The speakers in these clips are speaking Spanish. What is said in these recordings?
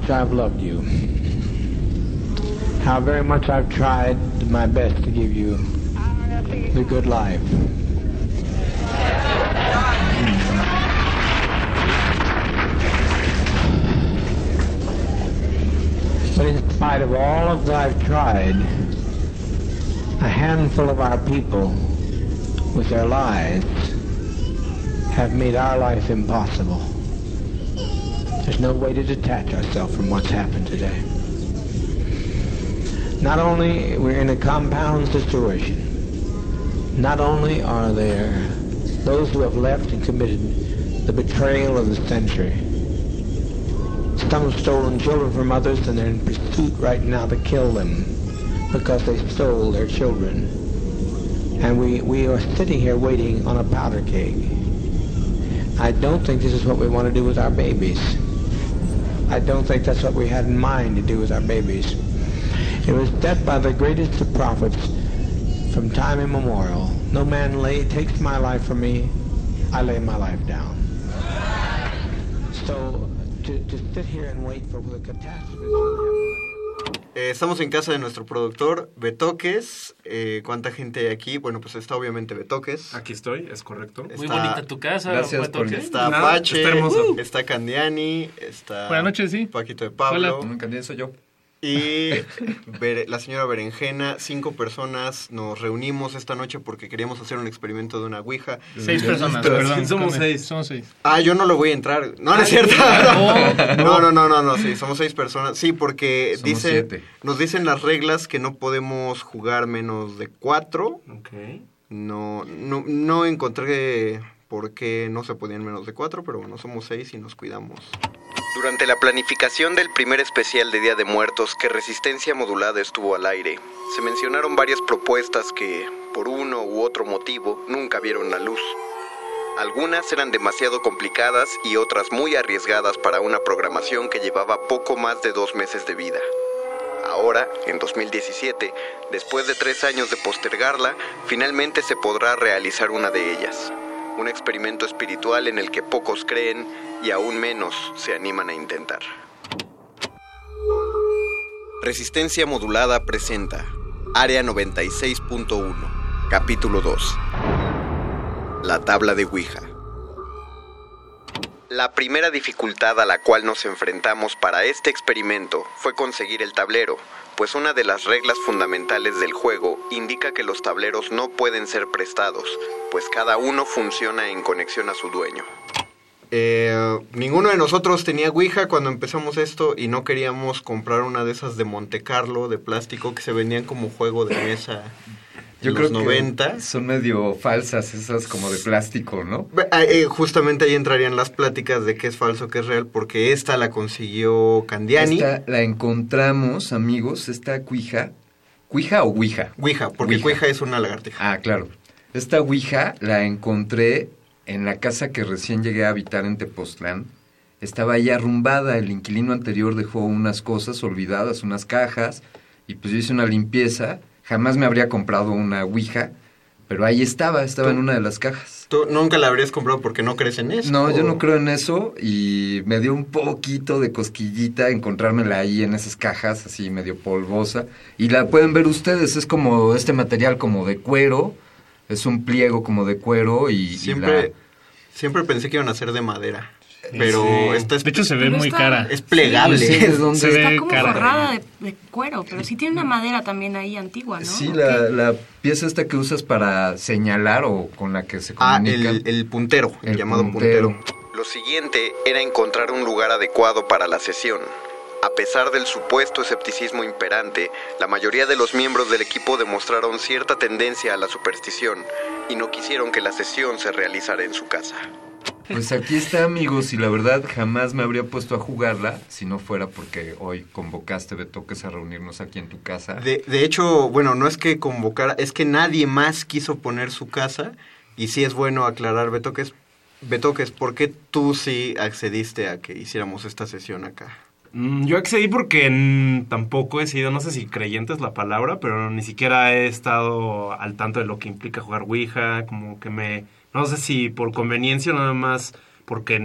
much I've loved you, how very much I've tried my best to give you the good life. But in spite of all of that I've tried, a handful of our people with their lies have made our life impossible. No way to detach ourselves from what's happened today. Not only we're in a compound situation, not only are there those who have left and committed the betrayal of the century. Some have stolen children from others and they're in pursuit right now to kill them because they stole their children. And we, we are sitting here waiting on a powder keg. I don't think this is what we want to do with our babies. I don't think that's what we had in mind to do with our babies. It was death by the greatest of prophets from time immemorial. No man lay, takes my life from me, I lay my life down. So to, to sit here and wait for the catastrophe. Eh, estamos en casa de nuestro productor, Betoques. Eh, ¿Cuánta gente hay aquí? Bueno, pues está obviamente Betoques. Aquí estoy, es correcto. Muy bonita tu casa, Gracias por Betoques. Está Nada, Apache, está hermoso. está Candiani, está Buenas noches, sí. Paquito de Pablo Me encanta soy yo. Y la señora Berenjena. Cinco personas nos reunimos esta noche porque queríamos hacer un experimento de una ouija. Seis personas, Pero perdón. somos seis. Somos seis. Ah, yo no lo voy a entrar. No, no es cierto. No, no, no, no, no, sí, somos seis personas. Sí, porque Somos dice, siete. nos dicen las reglas que no podemos jugar menos de cuatro. Ok. No, no, no encontré por qué no se podían menos de cuatro, pero bueno, somos seis y nos cuidamos. Durante la planificación del primer especial de Día de Muertos que Resistencia Modulada estuvo al aire, se mencionaron varias propuestas que, por uno u otro motivo, nunca vieron la luz. Algunas eran demasiado complicadas y otras muy arriesgadas para una programación que llevaba poco más de dos meses de vida. Ahora, en 2017, después de tres años de postergarla, finalmente se podrá realizar una de ellas. Un experimento espiritual en el que pocos creen y aún menos se animan a intentar. Resistencia Modulada presenta Área 96.1, capítulo 2. La tabla de Ouija. La primera dificultad a la cual nos enfrentamos para este experimento fue conseguir el tablero, pues una de las reglas fundamentales del juego indica que los tableros no pueden ser prestados, pues cada uno funciona en conexión a su dueño. Eh, ninguno de nosotros tenía Ouija cuando empezamos esto y no queríamos comprar una de esas de Monte Carlo de plástico que se vendían como juego de mesa Yo en creo los que 90. son medio falsas esas como de plástico, ¿no? Ah, eh, justamente ahí entrarían las pláticas de qué es falso, qué es real, porque esta la consiguió Candiani. Esta la encontramos, amigos, esta cuija. ¿Cuija o ouija? Ouija, porque Ouija es una lagartija. Ah, claro. Esta ouija la encontré en la casa que recién llegué a habitar en Tepoztlán. Estaba ahí arrumbada, el inquilino anterior dejó unas cosas olvidadas, unas cajas, y pues yo hice una limpieza. Jamás me habría comprado una ouija, pero ahí estaba, estaba en una de las cajas. ¿Tú nunca la habrías comprado porque no crees en eso? No, yo ¿O- no creo en eso y me dio un poquito de cosquillita encontrármela ahí en esas cajas, así medio polvosa. Y la pueden ver ustedes, es como este material como de cuero, es un pliego como de cuero y, y Siempre, la- siempre pensé que iban a ser de madera. Pero Sí. esta es, De hecho, se ve muy está- cara. es plegable. Sí, ¿de dónde? Se Está ve como cara. forrada de, de cuero, pero sí tiene una madera también ahí antigua, ¿no? Sí, ¿O la, la pieza esta que usas para señalar o con la que se Ah, comunican. el, el puntero, el, El llamado puntero. puntero. Lo siguiente era encontrar un lugar adecuado para la sesión. A pesar del supuesto escepticismo imperante, la mayoría de los miembros del equipo demostraron cierta tendencia a la superstición y no quisieron que la sesión se realizara en su casa. Pues aquí está, amigos, y la verdad jamás me habría puesto a jugarla si no fuera porque hoy convocaste, Betoques, a reunirnos aquí en tu casa. De, de hecho, bueno, no es que convocara, es que nadie más quiso poner su casa y sí es bueno aclarar, Betoques, Betoques, ¿por qué tú sí accediste a que hiciéramos esta sesión acá? Mm, Yo accedí porque tampoco he sido, no sé si creyente es la palabra, pero ni siquiera he estado al tanto de lo que implica jugar Ouija, como que me, no sé si por conveniencia o nada más porque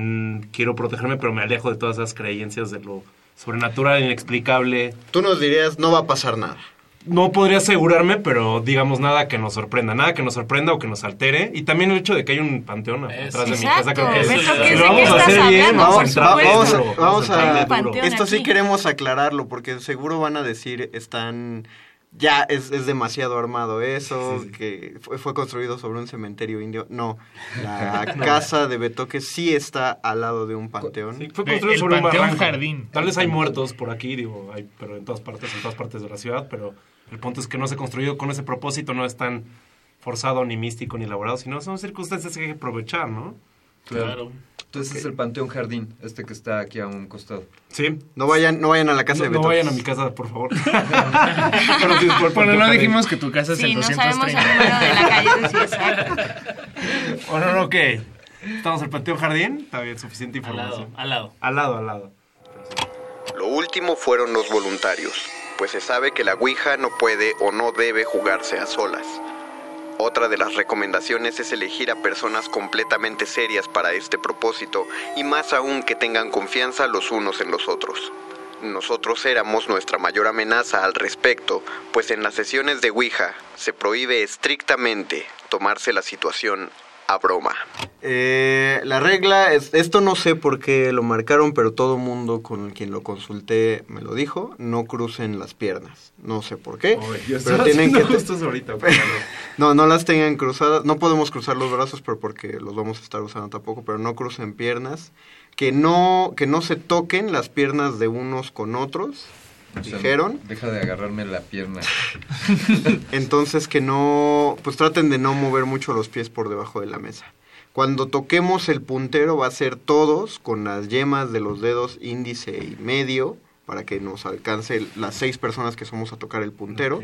quiero protegerme, pero me alejo de todas esas creencias de lo sobrenatural, inexplicable. Tú nos dirías, no va a pasar nada. No podría asegurarme, pero digamos nada que nos sorprenda, nada que nos sorprenda o que nos altere. Y también el hecho de que hay un panteón atrás de mi casa, creo que es, Beto, ¿qué- si de lo vamos a hacer bien, vamos a Vamos, a, a esto sí queremos aclararlo porque seguro van a decir están ya es, es demasiado armado eso, que fue, fue construido sobre un cementerio indio. No, la casa de Betoques sí está al lado de un panteón. Fue construido sobre un barranco. Tal vez hay muertos por aquí, digo, hay, pero en todas partes, en todas partes de la ciudad, pero el punto es que no se construyó con ese propósito, no es tan forzado, ni místico, ni elaborado, sino son circunstancias que hay que aprovechar, ¿no? Claro. Entonces es el Panteón Jardín, este que está aquí a un costado. Sí. No vayan, no vayan a la casa No, de no Betoques. vayan a mi casa, por favor. Pero sí, por Bueno, Panteón no Jardín. dijimos que tu casa es Sí, el no sabemos 230. el número de la calle. Sí, exacto. Bueno, no, ¿qué? ¿Estamos en el Panteón Jardín? Está bien, suficiente información. Al lado. Al lado, al lado. Lo último fueron los voluntarios, pues se sabe que la Ouija no puede o no debe jugarse a solas. Otra de las recomendaciones es elegir a personas completamente serias para este propósito y más aún que tengan confianza los unos en los otros. Nosotros éramos nuestra mayor amenaza al respecto, pues en las sesiones de Ouija se prohíbe estrictamente tomarse la situación a broma. Eh, la regla es, esto no sé por qué lo marcaron, pero todo mundo con quien lo consulté me lo dijo, no crucen las piernas. No sé por qué, Yo pero tienen que... ahorita. No, no las tengan cruzadas, no podemos cruzar los brazos, pero porque los vamos a estar usando tampoco, pero no crucen piernas, que no, que no se toquen las piernas de unos con otros, O sea, dijeron. Deja de agarrarme la pierna. Entonces que no, pues traten de no mover mucho los pies por debajo de la mesa. Cuando toquemos el puntero va a ser todos con las yemas de los dedos índice y medio para que nos alcance las seis personas que somos a tocar el puntero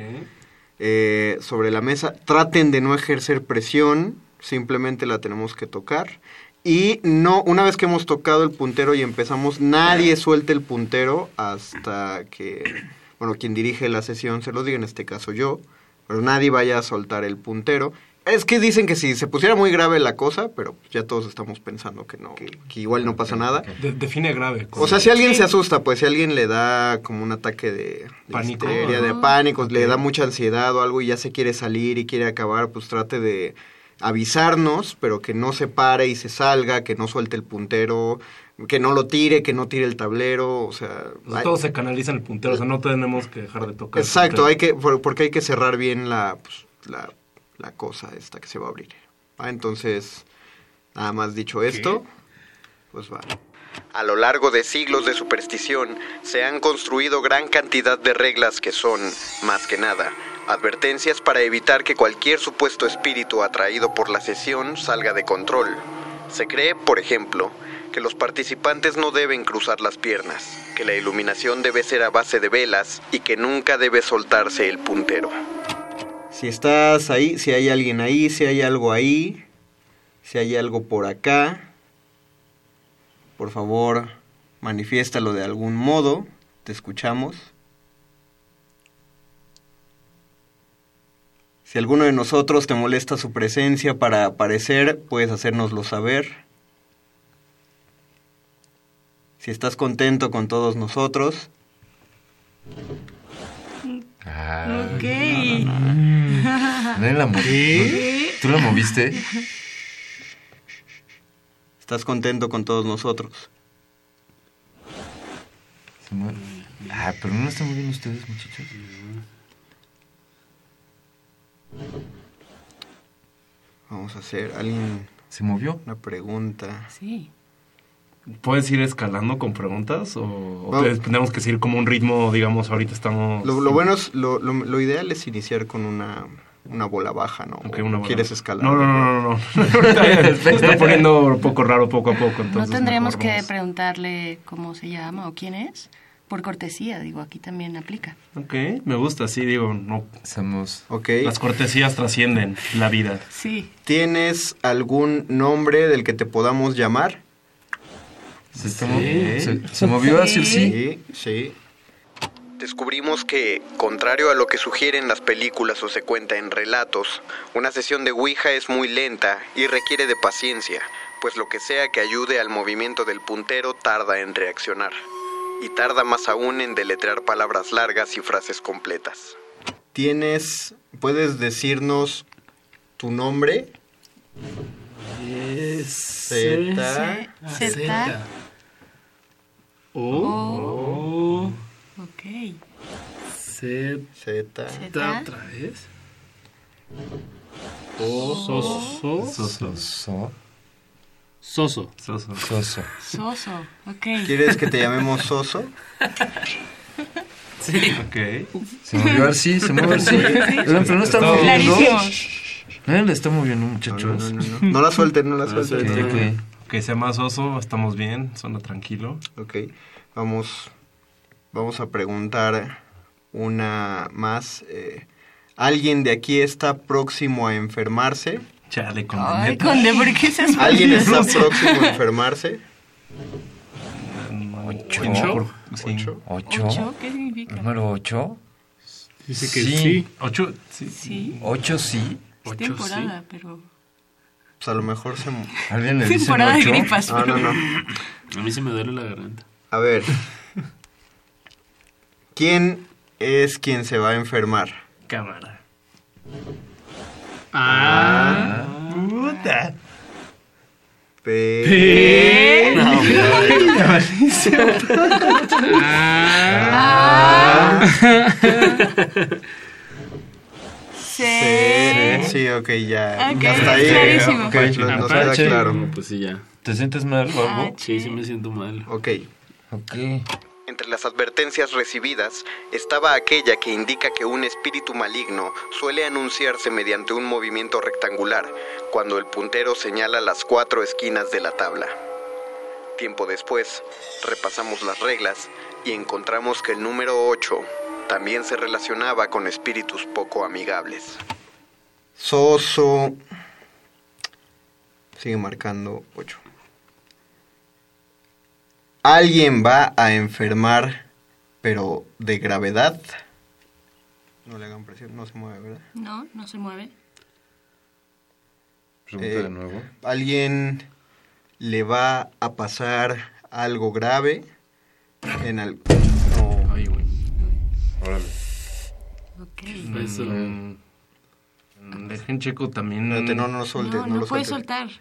eh, sobre la mesa. Traten de no ejercer presión, simplemente la tenemos que tocar. Y no, una vez que hemos tocado el puntero y empezamos, nadie suelte el puntero hasta que, bueno, quien dirige la sesión se lo diga, en este caso yo, pero nadie vaya a soltar el puntero. Es que dicen que si se pusiera muy grave la cosa, pero ya todos estamos pensando que no, que, que igual no pasa nada. De- define grave. O sea, si alguien se asusta, pues si alguien le da como un ataque de, de Pánico. histeria, de pánico, le da mucha ansiedad o algo y ya se quiere salir y quiere acabar, pues trate de avisarnos, pero que no se pare y se salga, que no suelte el puntero, que no lo tire, que no tire el tablero, o sea... Hay- todo se canaliza en el puntero, o sea, no tenemos que dejar de tocar. Exacto, hay que, por- porque hay que cerrar bien la, pues, la, la cosa esta que se va a abrir. Ah, entonces, nada más dicho esto, pues va. A lo largo de siglos de superstición, se han construido gran cantidad de reglas que son, más que nada, advertencias para evitar que cualquier supuesto espíritu atraído por la sesión salga de control. Se cree, por ejemplo, que los participantes no deben cruzar las piernas, que la iluminación debe ser a base de velas y que nunca debe soltarse el puntero. Si estás ahí, si hay alguien ahí, si hay algo ahí, si hay algo por acá, por favor, manifiéstalo de algún modo, te escuchamos. Si alguno de nosotros te molesta su presencia para aparecer, puedes hacérnoslo saber. Si estás contento con todos nosotros, Ok. ¿Nadie la movió? ¿Tú la moviste? estás contento con todos nosotros. Ah, pero no la están moviendo ustedes, muchachos. Vamos a hacer, alguien... ¿Se movió? Una pregunta. Sí. ¿Puedes ir escalando con preguntas o, o Vamos. te- tenemos que seguir como un ritmo, digamos, ahorita estamos... Lo, lo bueno es, lo, lo, lo ideal es iniciar con una, una bola baja, ¿no? Ok, ¿O una bola. ¿Quieres escalar? No, no, no, no, no. Se está poniendo un poco raro poco a poco, ¿No entonces... tendremos mejor que preguntarle cómo se llama o quién es? Por cortesía, digo, aquí también aplica. Ok, me gusta, sí, digo, no... Somos... Ok. Las cortesías trascienden la vida. Sí. ¿Tienes algún nombre del que te podamos llamar? ¿Se, está mo- se- se movió hacia el sí? Sí, sí. Descubrimos que, contrario a lo que sugieren las películas o se cuenta en relatos, una sesión de Ouija es muy lenta y requiere de paciencia, pues lo que sea que ayude al movimiento del puntero tarda en reaccionar. Y tarda más aún en deletrear palabras largas y frases completas. ¿Tienes, puedes decirnos tu nombre? Z. Z. O. Ok. Z. Z. Otra vez. Soso. Soso. Soso. Soso. Soso. Soso, ok. ¿Quieres que te llamemos Soso? Sí. Ok. Se movió así, se mueve así. Pero no está Está moviendo. Clarísimo. Nadie le está moviendo, muchachos. No, no, no, no. No la suelten, no la No la suelten. suelten. Que sea más oso, estamos bien, suena tranquilo. Ok, vamos, vamos a preguntar una más. eh, ¿Alguien de aquí está próximo a enfermarse? Chale, Ay, Conde, ¿por qué seas ¿Alguien está próximo a enfermarse? ¿Ocho? Ocho. Sí. ¿Ocho? ¿Ocho? ¿Qué significa? ¿Número ocho? Dice que sí. Ocho, sí. Sí. ¿Ocho sí? Es temporada, pero... Pues a lo mejor se... ¿Alguien le dice Temporada de gripas. No, no, no. A mí se me duele la garganta. A ver. ¿Quién es quien se va a enfermar? Cámara. Ah. Puta. Pe- No, Ah. Sí, Sí. sí, ok, ya. Ok, Hasta ahí. clarísimo. Ok, nos, nos queda claro. No, pues sí, ya. ¿Te sientes mal o algo? Sí, sí me siento mal. Ok. Ok. Entre las advertencias recibidas estaba aquella que indica que un espíritu maligno suele anunciarse mediante un movimiento rectangular cuando el puntero señala las cuatro esquinas de la tabla. Tiempo después, repasamos las reglas y encontramos que el número 8 también se relacionaba con espíritus poco amigables. Soso. Sigue marcando 8. Alguien va a enfermar, pero de gravedad. No le hagan presión, no se mueve, ¿verdad? No, no se mueve. Pregunta Eh, de nuevo. Alguien le va a pasar algo grave en al... No. Ay, güey. Órale. Ok. Eso. Mm, Dejen checo también. Espérate, no, no lo sueltes, No, no, no, lo puedes sueltes.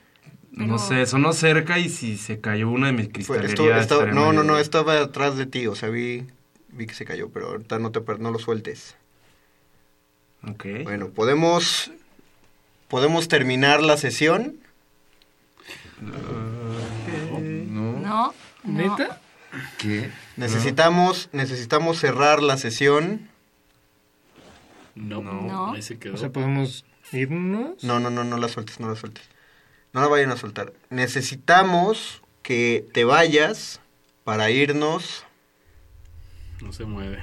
No sé, sonó cerca y si se cayó una de mis cristalerías. esto- esto- estaría no, no, no, estaba atrás de ti, o sea, vi, vi que se cayó, pero ahorita no, te, no lo sueltes. Ok. Bueno, podemos, podemos terminar la sesión. ¿No? No, no. ¿Neta? ¿Qué? Necesitamos, necesitamos cerrar la sesión. No, No. Ahí se quedó. O sea, podemos irnos. No, no, no, no la sueltes, no la sueltes. No la vayan a soltar. Necesitamos que te vayas para irnos. No se mueve.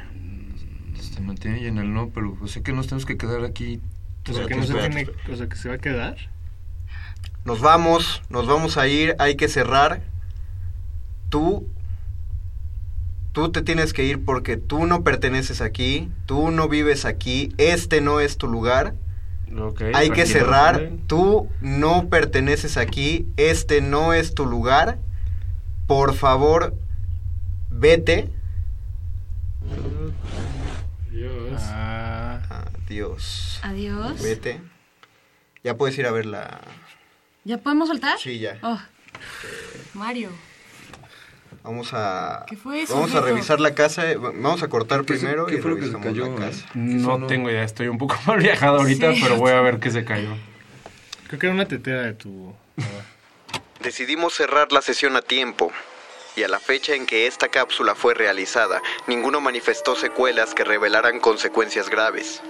Se mantiene ahí en el no, pero o sea que nos tenemos que quedar aquí. O sea, que no se tiene, o sea, que se va a quedar. Nos vamos, nos vamos a ir, hay que cerrar. Tú, tú te tienes que ir porque tú no perteneces aquí, tú no vives aquí, este no es tu lugar. Hay que cerrar, ¿vale? tú no perteneces aquí, este no es tu lugar. Por favor, vete. Dios. Ah, Adiós. Adiós. Vete. Ya puedes ir a ver la... ¿Ya podemos soltar? Sí, ya. Oh. Mario. Vamos a... ¿Qué fue eso, Vamos a revisar la casa. eh, Vamos a cortar ¿Qué se- primero qué y fue lo que se revisamos cayó? la casa. No tengo idea, estoy un poco mal viajado ahorita, Sí. pero voy a ver qué se cayó. creo que era una tetera de tu. Decidimos cerrar la sesión a tiempo. Y a la fecha en que esta cápsula fue realizada, ninguno manifestó secuelas que revelaran consecuencias graves.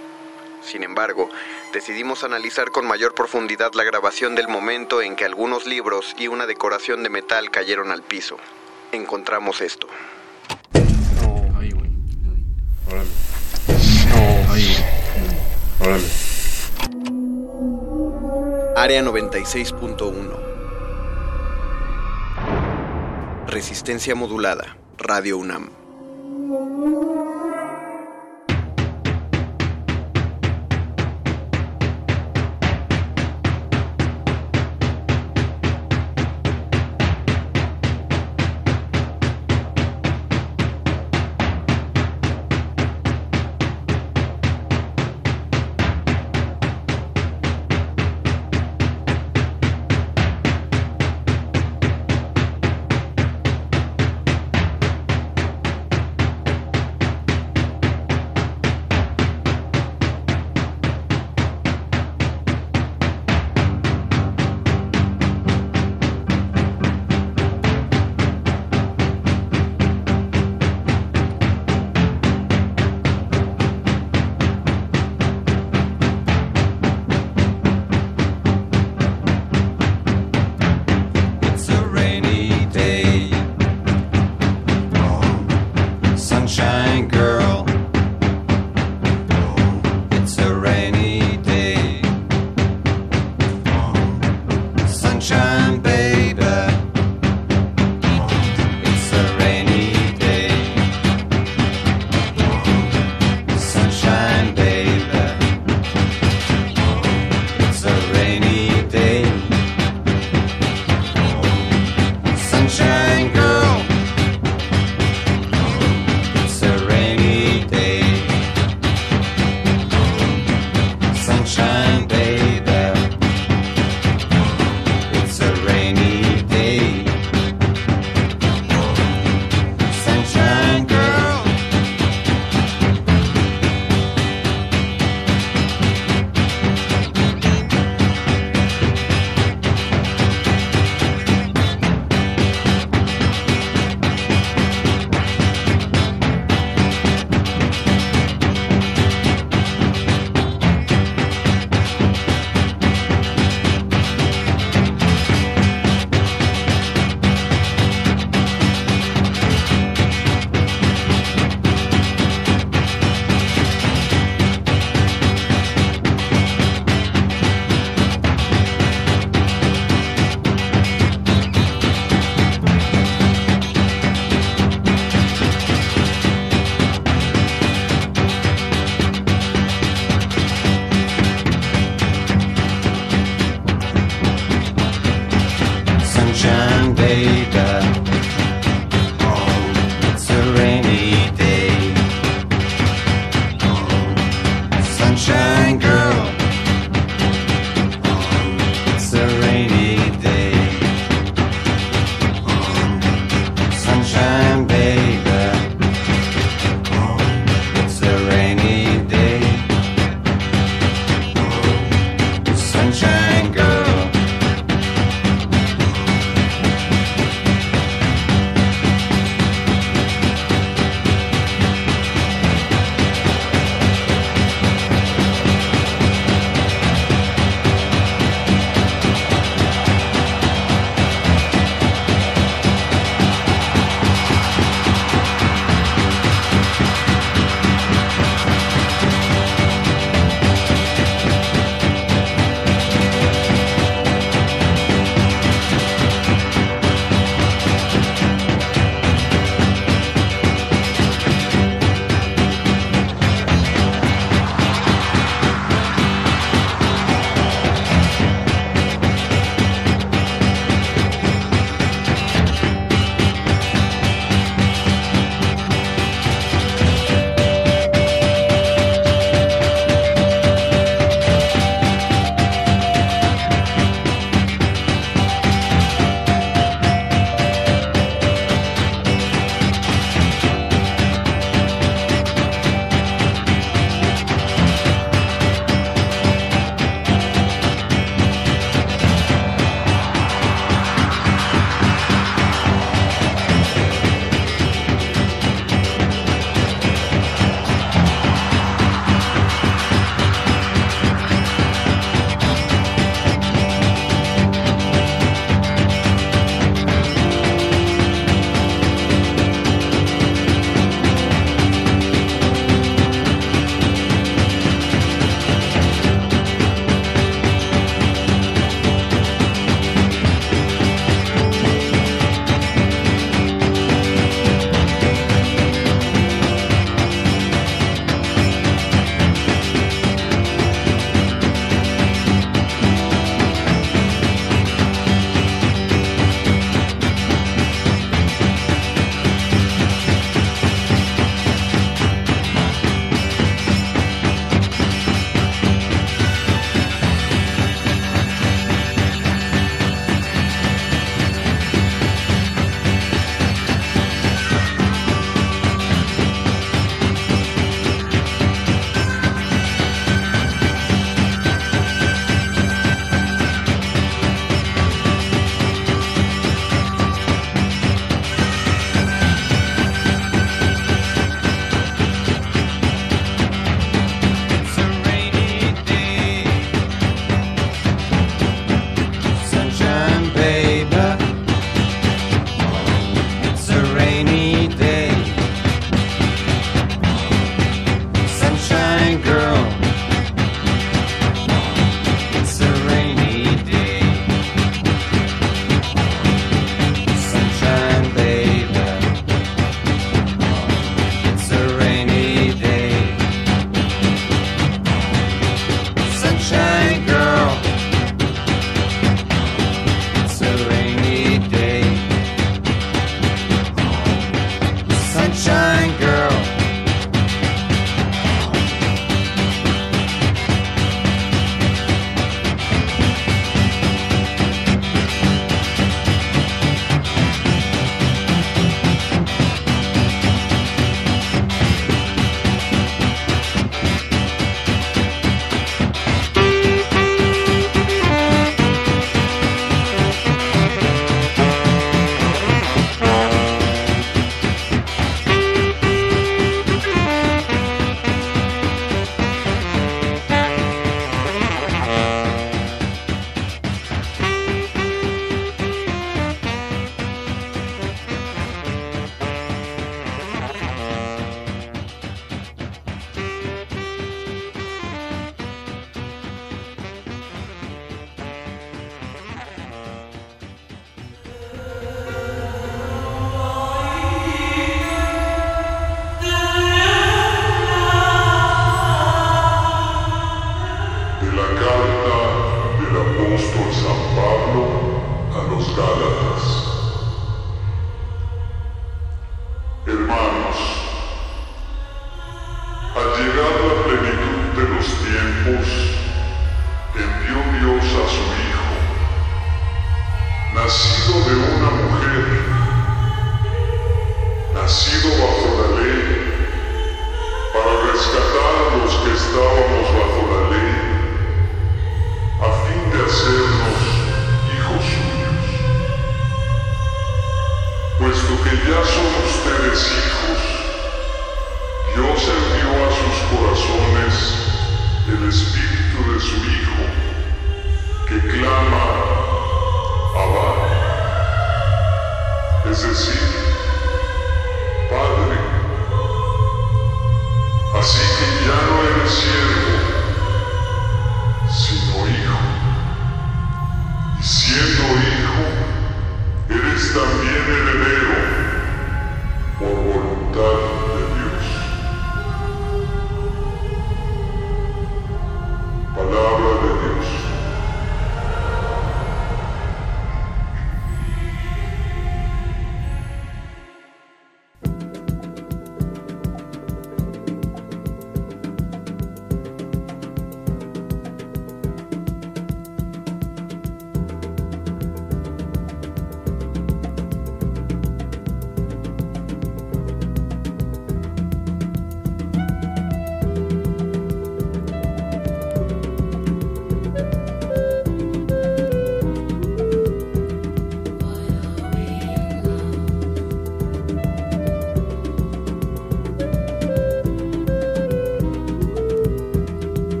Sin embargo, decidimos analizar con mayor profundidad la grabación del momento en que algunos libros y una decoración de metal cayeron al piso. Encontramos esto. Ay, güey. Órale. Ay, güey. Órale. Área 96.1 Resistencia modulada. Radio UNAM.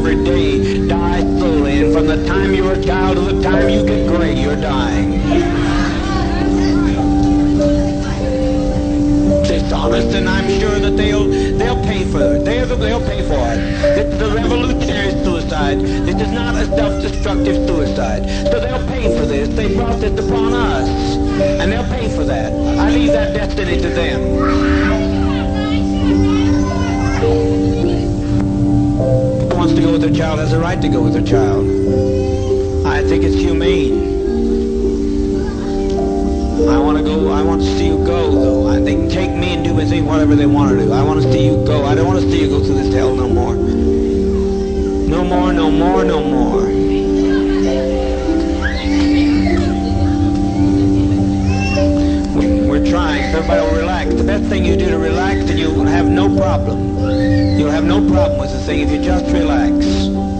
Every day die slowly, and from the time you're a child to the time you get gray, you're dying. dishonest, and I'm sure that they'll they'll pay for it. They'll, they'll pay for it. This is a revolutionary suicide. This is not a self-destructive suicide. So they'll pay for this. They brought this upon us, and they'll pay for that. I leave that destiny to them. Wants to go with their child has a right to go with their child. I think it's humane. I want to go. I want to see you go, though. I, they can take me and do with me whatever they want to do. I want to see you go. I don't want to see you go through this hell no more. No more. No more. No more. We, we're trying. Everybody will relax. The best thing you do to relax, and you'll have no problem. You'll have no problem with the thing if you just relax.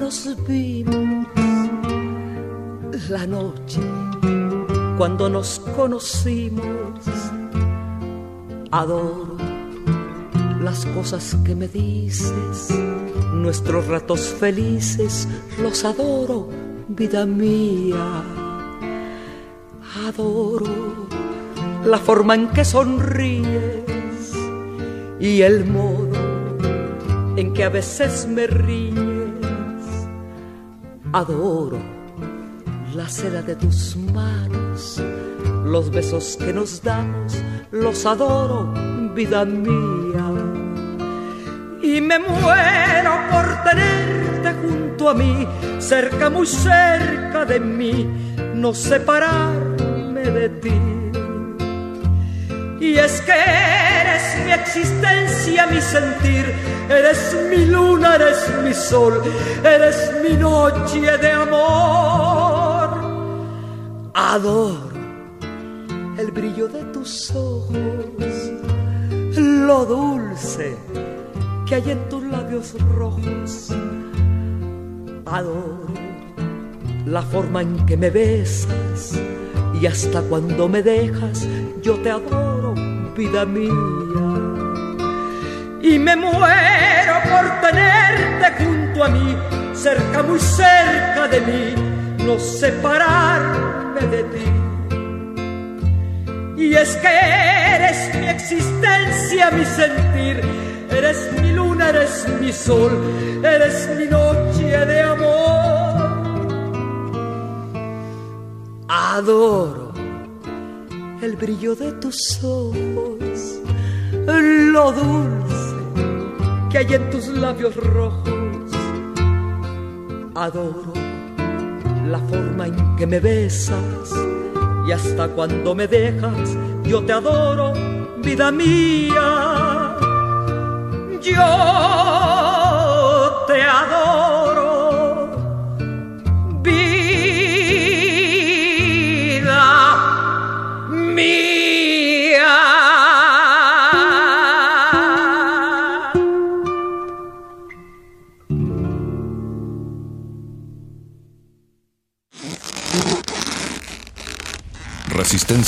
Nos vimos, la noche cuando nos conocimos. Adoro las cosas que me dices, nuestros ratos felices, los adoro, vida mía. Adoro la forma en que sonríes y el modo en que a veces me ríes. Adoro la seda de tus manos, los besos que nos damos, los adoro, vida mía. Y me muero por tenerte junto a mí, cerca, muy cerca de mí, no separarme de ti. Y es que eres mi existencia, mi sentir, eres mi luna, eres mi sol, eres mi noche de amor. Adoro el brillo de tus ojos, lo dulce que hay en tus labios rojos. Adoro la forma en que me besas y hasta cuando me dejas yo te adoro, vida mía. Y me muero por tenerte junto a mí, cerca, muy cerca de mí, no separarme de ti. Y es que eres mi existencia, mi sentir, eres mi luna, eres mi sol, eres mi noche de amor. Adoro el brillo de tus ojos, lo dulce que hay en tus labios rojos. Adoro la forma en que me besas y hasta cuando me dejas yo te adoro, vida mía. Yo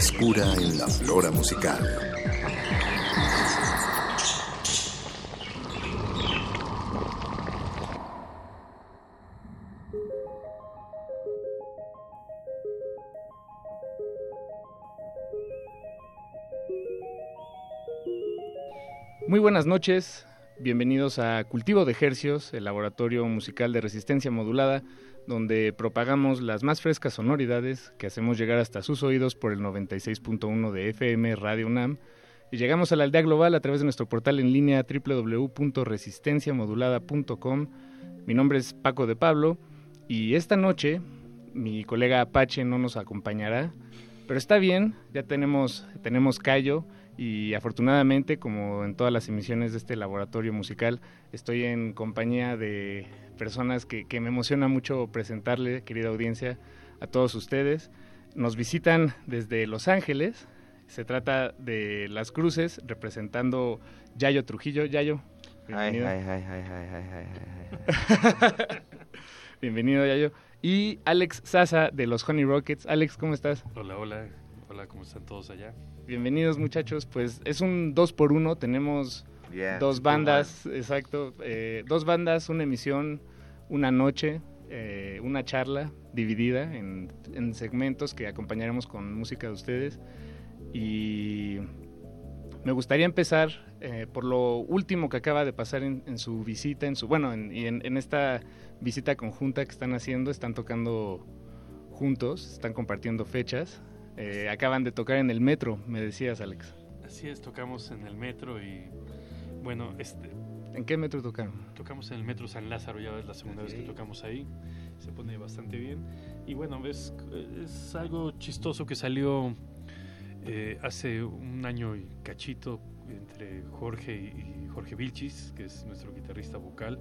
Frescura en la flora musical. Muy buenas noches, bienvenidos a Cultivo de Hercios, el laboratorio musical de resistencia modulada, donde propagamos las más frescas sonoridades que hacemos llegar hasta sus oídos por el 96.1 de FM Radio UNAM. Y llegamos a la aldea global a través de nuestro portal en línea www.resistenciamodulada.com. Mi nombre es Paco de Pablo y esta noche mi colega Apache no nos acompañará, pero está bien, ya tenemos, tenemos callo y afortunadamente, como en todas las emisiones de este laboratorio musical, estoy en compañía de personas que, que me emociona mucho presentarle, querida audiencia, a todos ustedes. Nos visitan desde Los Ángeles, se trata de Las Cruces, representando Yayo Trujillo. Yayo, Ay, bienvenido. ay, ay, ay, ay, ay, ay, ay. bienvenido, Yayo. Y Alex Sasa de los Honey Rockets. Alex, ¿cómo estás? Hola, hola. Hola, ¿cómo están todos allá? Bienvenidos muchachos, pues es un dos por uno, tenemos Yeah, dos bandas, exacto, eh, dos bandas, una emisión, una noche, eh, una charla dividida en, en segmentos que acompañaremos con música de ustedes y me gustaría empezar eh, por lo último que acaba de pasar en, en su visita, en su bueno, en, y en, en esta visita conjunta que están haciendo, están tocando juntos, están compartiendo fechas. Eh, acaban de tocar en el metro, me decías, Alex. Así es, tocamos en el metro y bueno, este... ¿En qué metro tocaron? Tocamos en el metro San Lázaro, ya es la segunda vez que tocamos ahí, se pone bastante bien. Y bueno, es, es algo chistoso que salió eh, hace un año y cachito entre Jorge y, y Jorge Vilchis, que es nuestro guitarrista vocal,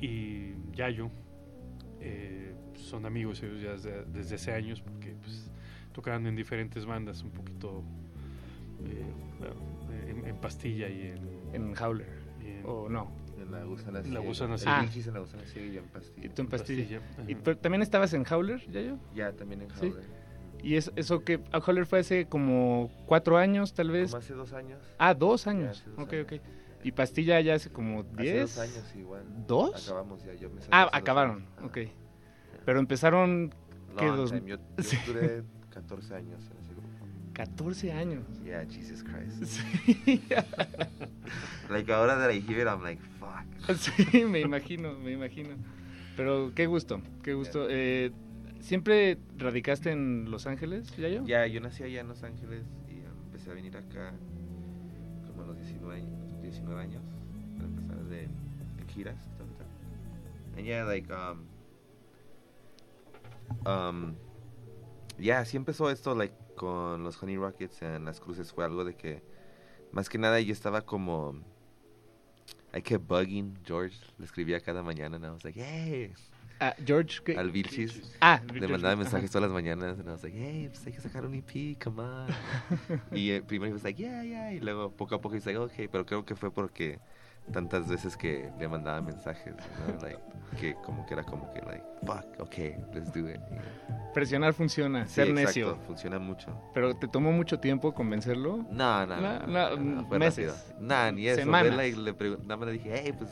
y Yayo. Eh, son amigos ellos ya desde, desde hace años porque pues, tocaban en diferentes bandas un poquito eh, en, en Pastilla y en... En Howler. ¿O no? En la gusana La ciega. gusana El ciega. Vilchis en la gusana ciega y yo en pastilla. Y tú en pastilla. Pastilla, ¿Y pero también estabas en Howler, Yayo? Ya, también en Sí. Howler. Y es, eso que a Howler fue hace como cuatro años, tal vez. Como hace dos años. Ah, dos Ya, años. hace dos ok, años. ok. Y Pastilla ya hace como Hace diez. dos años igual. ¿Dos? Acabamos ya, yo me salí Ah, hace dos acabaron, ok. Pero empezaron... ¿qué? Long Dos... time. Yo, yo Sí. duré 14 años. 14 años. Yeah, Jesus Christ. Sí. like ahora that I hear it, I'm like, fuck. Sí, me imagino, me imagino. Pero qué gusto, qué gusto. Eh, ¿Siempre radicaste en Los Ángeles, Yayo? Ya, yo nací allá en Los Ángeles y empecé a venir acá como a los 19 años, 19 años para empezar de, de giras. And yeah, like, um, um, yeah, sí empezó esto, like, con los Honey Rockets en las cruces. Fue algo de que, más que nada, yo estaba como, I kept bugging George. Le escribía cada mañana, and I was like, hey. Ah, George, ¿qué? Al Vilchis. Ah, Le George, mandaba mensajes todas las mañanas, and I was like, hey, pues hay que sacar un EP, come on. y eh, primero he was like, yeah, yeah, y luego poco a poco he's like, okay, pero creo que fue porque tantas veces que le mandaba mensajes, you know, like, que como que era como que, like, fuck, okay, let's do it. you know. Presionar funciona, Sí, ser exacto, necio. funciona mucho. Pero ¿te tomó mucho tiempo convencerlo? No, no, No, no, no, fue meses. Nah, ni eso. fue, Semanas. like, le nada más le dije, hey, pues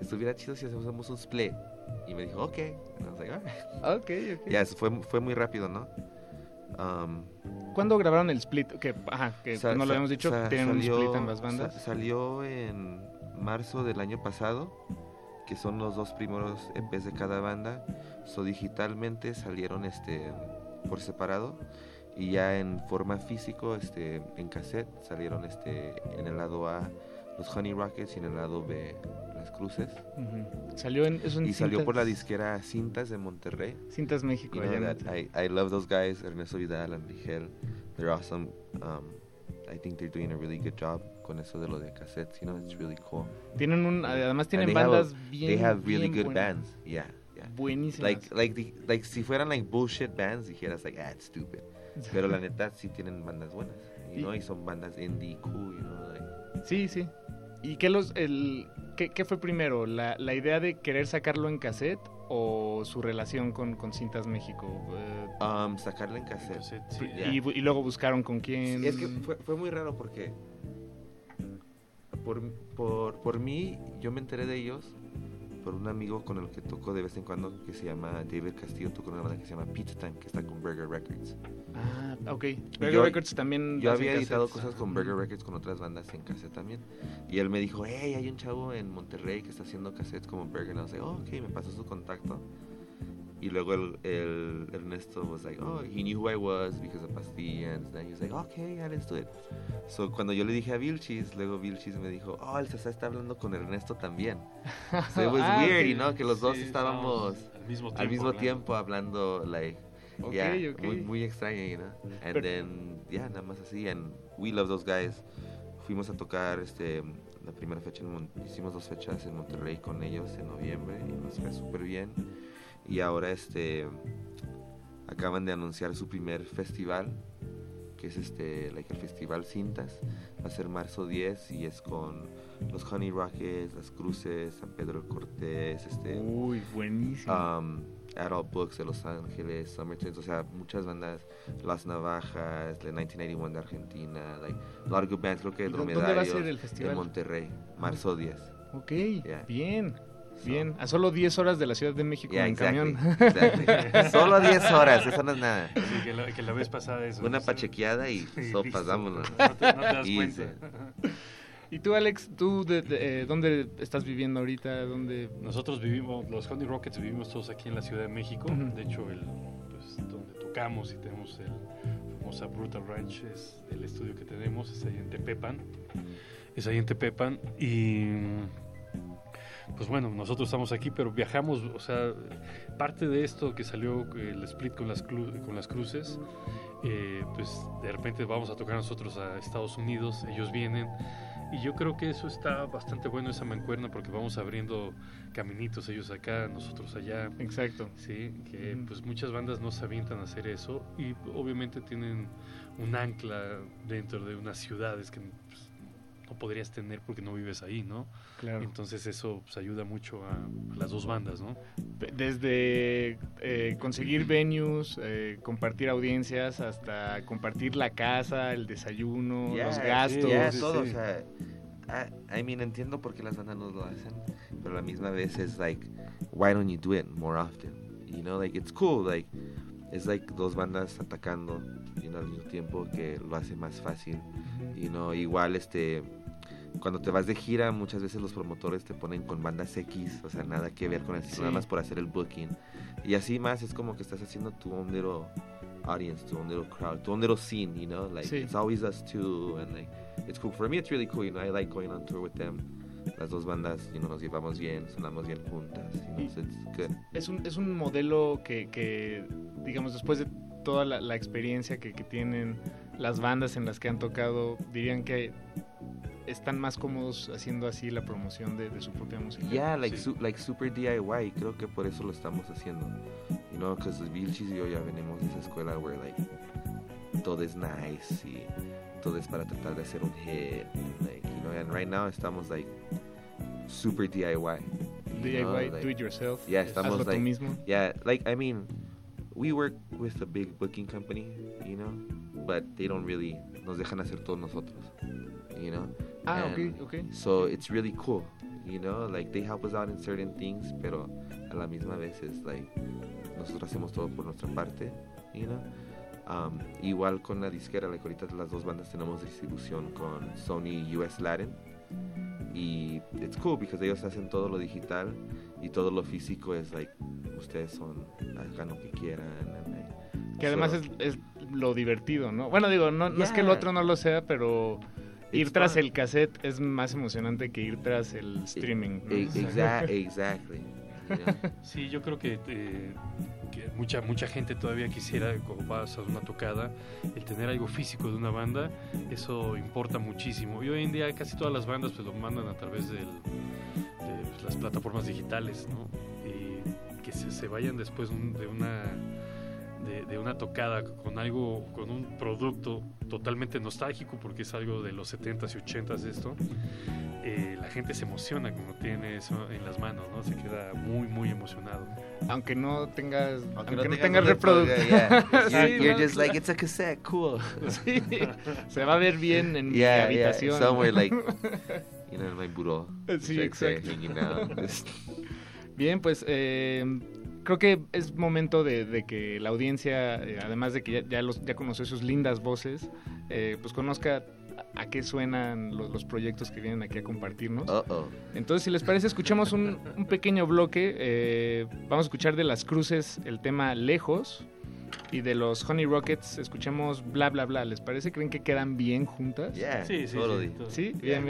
estuviera chido si hacemos un split. Y me dijo, ok. And I was like, alright. Ok, ok. Ya, eso fue, fue muy rápido, ¿no? Um, ¿Cuándo grabaron el split? Que, ajá, que no lo habíamos dicho, tienen un split ambas bandas. sa- salió en marzo del año pasado, que son los dos primeros EPs de cada banda. So, digitalmente salieron este por separado y ya en forma físico, este, en cassette, salieron este en el lado A los Honey Rockets y en el lado B las Cruces. Ujú. Salió en, es un Y salió por la cintas- disquera Cintas de Monterrey. Cintas México, You know I, I love those guys, Ernesto Vidal and Vigel. They're awesome. Um, I think they're doing a really good job con eso de lo de cassettes. You know, it's really cool. Tienen un, además tienen And they have a- bandas bien, They have really bien good buenas. bands. Yeah, yeah. Buenísimas. Like, like, the, like, si fueran like bullshit bands, dijeras like, ah, it's stupid. Pero la neta sí tienen bandas buenas. You Y- know, y son bandas indie cool, you know, like. Sí, sí. ¿Y qué, los, el, qué, qué fue primero? ¿La, ¿La idea de querer sacarlo en cassette o su relación con, con Cintas México? Eh, Um, sacarla en cassette. Pri- Yeah. y, y luego buscaron con quién. Sí, Es que fue, fue muy raro porque por, por, por mí yo me enteré de ellos por un amigo con el que toco de vez en cuando que se llama David Castillo, toco en una banda que se llama Pizza Time, que está con Burger Records. Ah, ok. Burger yo- Records también. Yo había editado cosas con Burger Records con otras bandas en cassette también. Y él me dijo, hey, hay un chavo en Monterrey que está haciendo cassettes como Burger. Was like, oh, ok, me pasó su contacto. Y luego el, el Ernesto was like, oh, he knew who I was because of Pastilla. And then he was like, okay, yeah, let's do it. So cuando yo le dije a Vilchis, luego Vilchis me dijo, oh, el César está hablando con Ernesto también. So it was Ah, weird, ok. you know, que los dos Sí, estábamos estábamos al mismo al tiempo mismo hablando. tiempo hablando, like, Ok, yeah, ok. muy, muy extraño, you know. And Pero- then, yeah, nada más así, and we love those guys. Fuimos a tocar, este, la primera fecha, en hicimos dos fechas en Monterrey con ellos en noviembre y nos fue súper bien. Y ahora, este, acaban de anunciar su primer festival, que es este, like el Festival Cintas. Va a ser marzo 10 y es con los Honey Rockets, las Cruces, San Pedro Cortés, este... Uy, buenísimo. um, Adult Books de Los Ángeles, Summertime, o sea, muchas bandas, Las Navajas, The 1981 de Argentina, like, a lot of good bands, creo que ¿Y dó- dónde va a ser el festival? En Monterrey, marzo 10. Ok, Yeah. bien. Bien. A solo 10 horas de la Ciudad de México Yeah, en exactly, camión. exactly. Solo 10 horas, eso no es nada. Sí, que la, que la vez pasada eso. Una eso- pachequeada y Sí, sopas, listo. vámonos. No te, no te das Easy. cuenta. ¿Y tú, Alex, tú de, de- eh, dónde estás viviendo ahorita? ¿Dónde? Nosotros vivimos, los Honey Rockets vivimos todos aquí en la Ciudad de México. De hecho, el, pues, donde tocamos y tenemos el llamamos a Brutal Ranch, es el estudio que tenemos, es ahí en Tepepan. Es ahí en Tepepan y pues bueno, nosotros estamos aquí, pero viajamos, o sea, parte de esto que salió el split con las, con las cruces, eh, pues de repente vamos a tocar nosotros a Estados Unidos, ellos vienen, y yo creo que eso está bastante bueno, esa mancuerna, porque vamos abriendo caminitos, ellos acá, nosotros allá. Exacto. Sí, que pues muchas bandas no se avientan a hacer eso, y obviamente tienen un ancla dentro de unas ciudades que pues, no podrías tener porque no vives ahí, ¿no? Claro. Entonces eso pues, ayuda mucho a, a las dos bandas, ¿no? Desde eh, conseguir venues, eh, compartir audiencias, hasta compartir la casa, el desayuno, Yeah, los gastos. yeah, todo, o sea, I, I mean, entiendo por qué las bandas no lo hacen, pero a la misma vez es like, why don't you do it more often? You know, like, it's cool, like, es like dos bandas atacando, you know, al mismo tiempo que lo hace más fácil, you know, igual, este, cuando te vas de gira, muchas veces los promotores te ponen con bandas X, o sea, nada que ver con eso, Sí. nada más por hacer el booking. Y así más es como que estás haciendo tu own little audience, tu own little crowd, tu own little scene, you know? Like, Sí. it's always us two, and like, it's cool. For me, it's really cool, you know, I like going on tour with them. Las dos bandas, you know, nos llevamos bien, sonamos bien juntas, you know, so it's good. Es un, es un modelo que, que, digamos, después de toda la, la experiencia que, que tienen las bandas en las que han tocado, dirían que están más cómodos haciendo así la promoción de, de su propia música. Yeah, like, su- like super DIY, creo que por eso lo estamos haciendo. You know, because Vilchis y yo ya venimos de esa escuela where like todo es nice y todo es para tratar de hacer un hit. Like, you know, and right now estamos like super DIY. you DIY, know, like- do it yourself, Yeah, hazlo estamos tú like, mismo. yeah, like I mean, we work with a big booking company, you know, but they don't really nos dejan hacer todo nosotros, you know. Ah, And okay, okay. So it's really cool, you know, like they help us out in certain things, pero a la misma vez es like nosotros hacemos todo por nuestra parte, you know. Um, igual con la disquera, like ahorita las dos bandas tenemos distribución con Sony US Latin y it's cool because ellos hacen todo lo digital y todo lo físico es like ustedes son hagan lo que quieran like, Que además so- es, es lo divertido, ¿no? Bueno, digo, no, no es que el otro no lo sea, pero ir tras fun. el cassette es más emocionante que ir tras el streaming. ¿no? E- exa- exactly. Sí, yo creo que, eh, que mucha mucha gente todavía quisiera, como vas a una tocada, el tener algo físico de una banda, eso importa muchísimo. Y hoy en día casi todas las bandas pues lo mandan a través de pues, las plataformas digitales, ¿no? Y que se, se vayan después de una de, de una tocada con algo, con un producto totalmente nostálgico, porque es algo de los 70s y 80s esto, eh, la gente se emociona cuando tiene eso en las manos, ¿no? Se queda muy, muy emocionado. Aunque no tengas, aunque, no tengas tengas reproductor. yeah. Sí, You're- you're ¿no? just like, it's a cassette, cool. Sí, se va a ver bien en mi yeah, habitación. Yeah, somewhere like, you know, in my buró. Sí, like exacto. hanging out. Just- Bien, pues eh, creo que es momento de, de que la audiencia, eh, además de que ya, ya, los, ya conoció sus lindas voces, eh, pues conozca a, qué suenan los, los proyectos que vienen aquí a compartirnos. Entonces, si les parece, escuchamos un, un pequeño bloque. eh, vamos a escuchar de las cruces el tema Lejos. Y de los Honey Rockets escuchamos bla bla bla. ¿Les parece? ¿Creen que quedan bien juntas? Yeah, Sí, sí, sí, Sí, bien.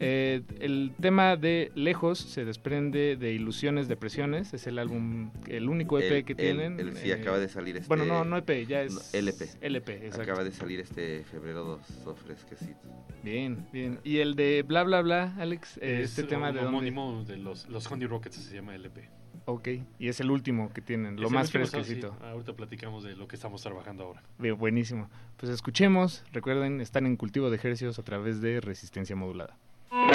Eh, el tema de Lejos se desprende de Ilusiones Depresiones. Es el álbum, el único EP El- que el- tienen. el- sí, eh, acaba de salir este... Bueno, no, no EP, ya es no, LP. LP, exacto. Acaba de salir este febrero 2, so fresquecito. Bien, bien. Y el de bla bla bla, Alex, eh, es este tema un de dónde? homónimo de los, los Honey Rockets, se llama LP. Ok, y es el último que tienen, lo más fresquecito. sí. Ahorita platicamos de lo que estamos trabajando ahora. Bien, buenísimo. Pues escuchemos, recuerden, están en cultivo de ejercicios a través de resistencia modulada. Thank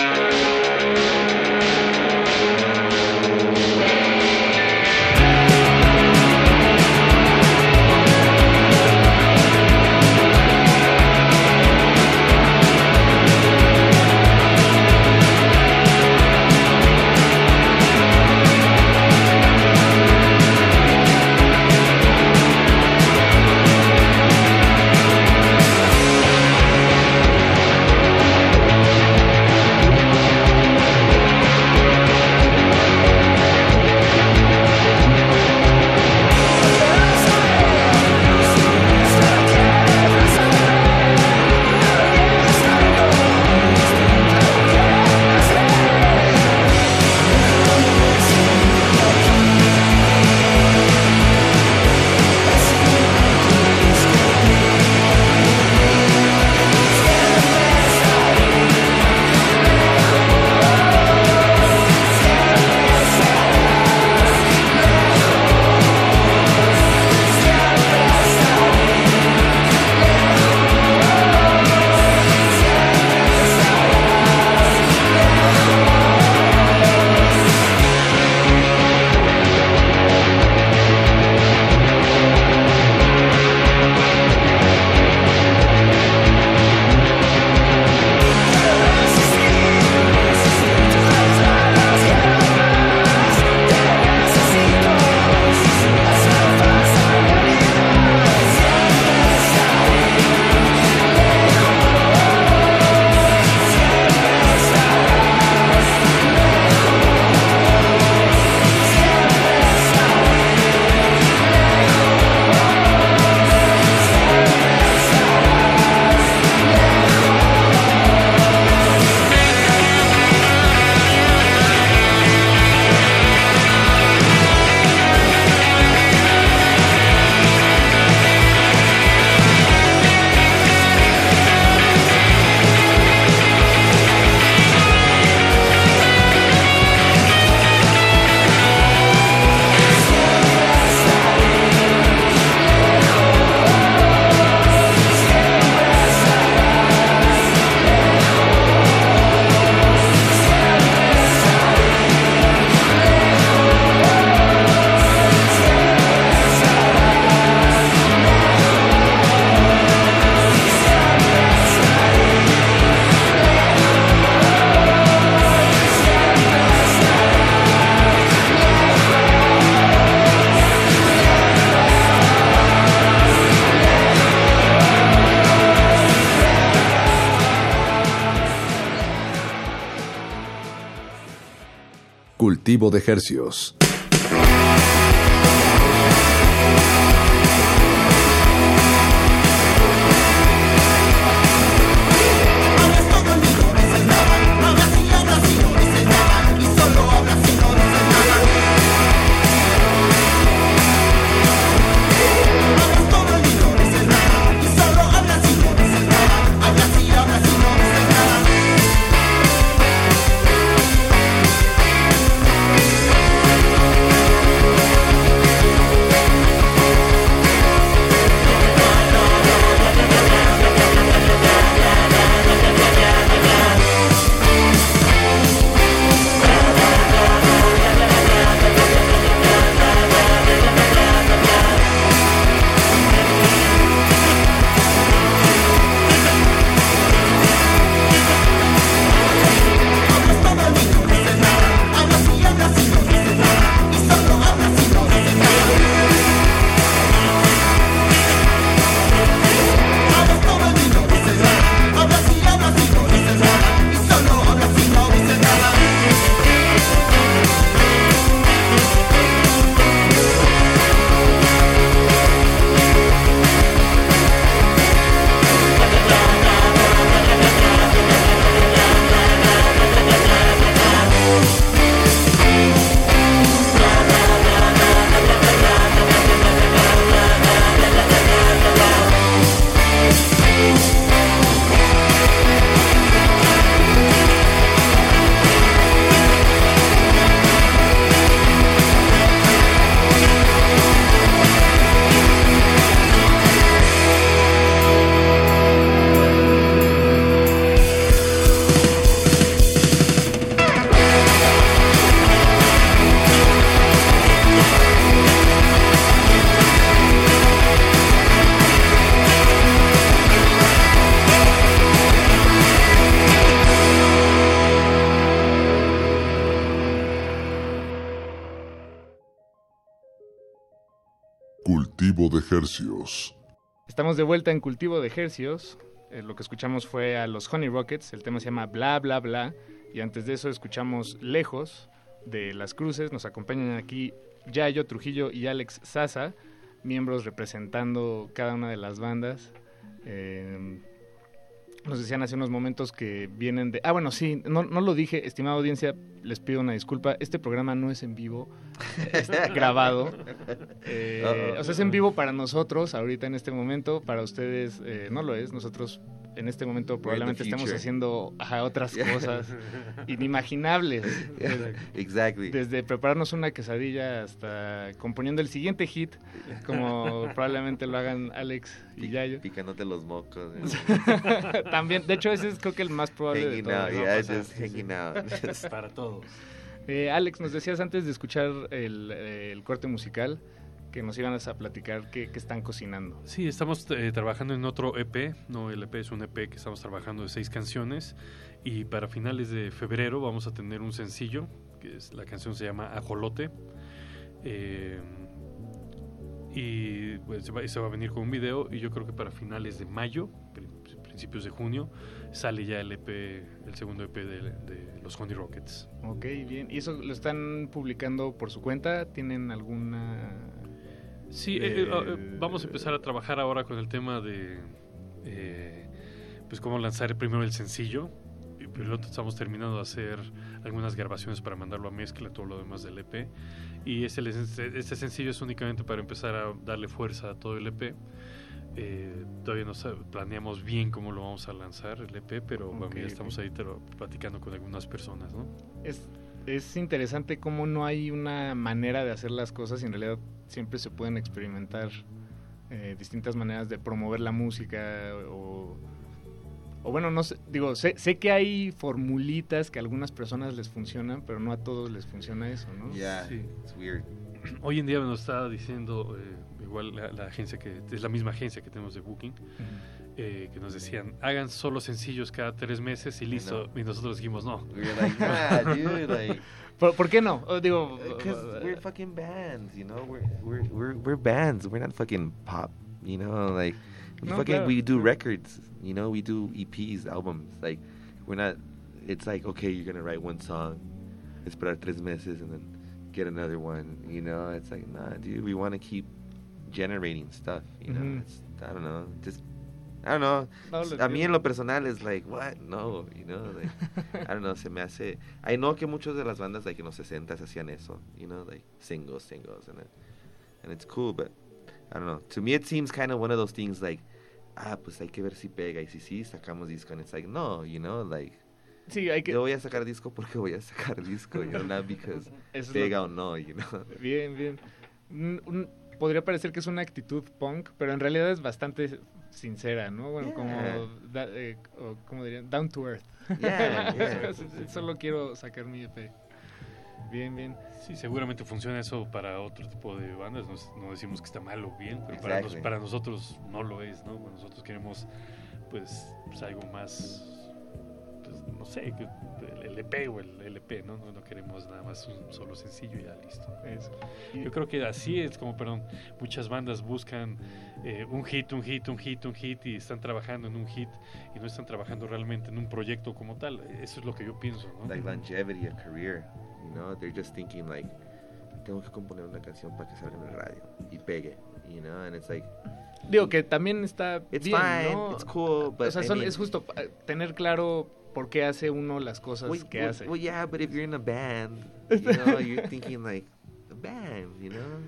Cultivo de Hercios. De vuelta en Cultivo de Hercios. Eh, lo que escuchamos fue a los Honey Rockets. El tema se llama Bla Bla Bla. Y antes de eso escuchamos Lejos de Las Cruces. Nos acompañan aquí Yayo Trujillo y Alex Sasa, miembros representando cada una de las bandas. Eh, nos decían hace unos momentos que vienen de... Ah, bueno, sí, no, no lo dije, estimada audiencia, les pido una disculpa. Este programa no es en vivo, es grabado. Eh, o sea, es en vivo para nosotros ahorita en este momento, para ustedes eh, no lo es. Nosotros en este momento probablemente estamos haciendo ajá, otras cosas inimaginables. Desde- Exactly. Desde prepararnos una quesadilla hasta componiendo el siguiente hit, como probablemente lo hagan Alex y Yayo. Picándote los mocos. También, de hecho, ese es creo que el más probable de Hanging todos. out, yeah, Pasar, just hanging out. Para todos. Eh, Alex, nos decías antes de escuchar el, eh, el corte musical que nos iban a platicar qué, están cocinando. Sí, estamos eh, trabajando en otro EP. No, el EP es un EP que estamos trabajando de seis canciones. Y para finales de febrero vamos a tener un sencillo, que es la canción se llama Ajolote. Eh, y pues se va, se va a venir con un video. Y yo creo que para finales de mayo, pri- principios de junio, sale ya el EP, el segundo EP de, de los Honey Rockets. Ok, bien. ¿Y eso lo están publicando por su cuenta? ¿Tienen alguna...? Sí, eh, eh, eh, eh, vamos a empezar a trabajar ahora con el tema de, eh, pues cómo lanzar primero el sencillo. Y piloto estamos terminando de hacer algunas grabaciones para mandarlo a mezcla, todo lo demás del EP. Y este, este sencillo es únicamente para empezar a darle fuerza a todo el EP. Eh, todavía no planeamos bien cómo lo vamos a lanzar el EP, pero bueno, Ok, ya estamos ahí platicando con algunas personas, ¿no? Es, es interesante cómo no hay una manera de hacer las cosas y en realidad siempre se pueden experimentar eh, distintas maneras de promover la música o, o bueno, no sé, digo, sé, sé que hay formulitas que a algunas personas les funcionan, pero no a todos les funciona eso, ¿no? Yeah, Sí. it's weird. Hoy en día nos está diciendo, eh, igual la, la agencia que es la misma agencia que tenemos de Booking, eh, que nos decían, hagan solo sencillos cada tres meses y listo. Y nosotros dijimos, no. We're like, nah, dude, like. ¿Por, por qué no? O digo, Because we're fucking bands, you know. We're we're we're we're bands. We're not fucking pop, you know. Like we No, fucking claro. we do records, you know. We do EPs, albums. Like we're not. It's like okay, you're gonna write one song. esperar tres meses and then get another one. You know, it's like, nah, dude, we want to keep generating stuff. You know, Mhm. it's, I don't know, just. I don't know. No, a mí en lo personal es like, what? No, you know, like, I don't know, se me hace... I know que muchas de las bandas like en los 60 hacían eso, you know, like singles, singles, and it, and it's cool, but I don't know. To me it seems kind of one of those things like, ah, pues hay que ver si pega y si sí, sacamos disco, and it's like, no, you know, like... Sí, hay que- Yo voy a sacar disco porque voy a sacar disco, you know, not because Eso pega lo- o no, you know. Bien, bien. Podría parecer que es una actitud punk, pero en realidad es bastante sincera, ¿no? Bueno, como, da- eh, o, ¿cómo dirían? Down to earth. Yeah, yeah. Solo quiero sacar mi EP. Bien, bien. Sí, seguramente funciona eso para otro tipo de bandas. No, no decimos que está mal o bien, pero para, nos- para nosotros no lo es, ¿no? Nosotros queremos, pues, pues, algo más, pues, no sé, el LP o el LP, ¿no? ¿no? No queremos nada más un solo sencillo y ya listo. Eso. Yo creo que así es como, perdón, muchas bandas buscan eh, un hit, un hit, un hit, un hit y están trabajando en un hit y no están trabajando realmente en un proyecto como tal. Eso es lo que yo pienso, ¿no? Like longevity, a career, you know, they're just thinking like, tengo que componer una canción para que salga en el radio y pegue, you know, and it's like, Digo que también está It's bien, fine, ¿no? it's cool, but o sea, I mean- es justo tener claro por qué hace uno las cosas well, que well, hace. well, yeah, but if you're in a band, you know, you're thinking like, a band, you know,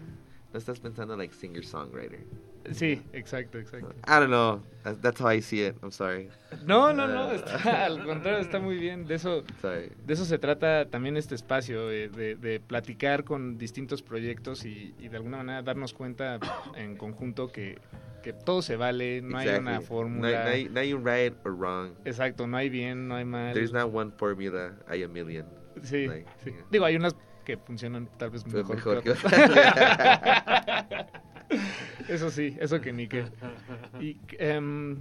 no estás pensando like singer-songwriter. Sí, exacto, exacto. I don't know, That's- how I see it, I'm sorry. No, no, no, Uh, está, al contrario, está muy bien. De eso, Sorry. de eso se trata también este espacio, de, de- de platicar con distintos proyectos y, y de alguna manera darnos cuenta en conjunto que, que todo se vale, no hay Exactly. una No, fórmula. no hay, no hay un right or wrong. Exacto, no hay bien, no hay mal. There's not one formula, hay a million. Sí, Like, sí. yeah. Digo, hay unas que funcionan tal vez mejor, mejor que que otras. eso sí, eso que ni qué. Y, em,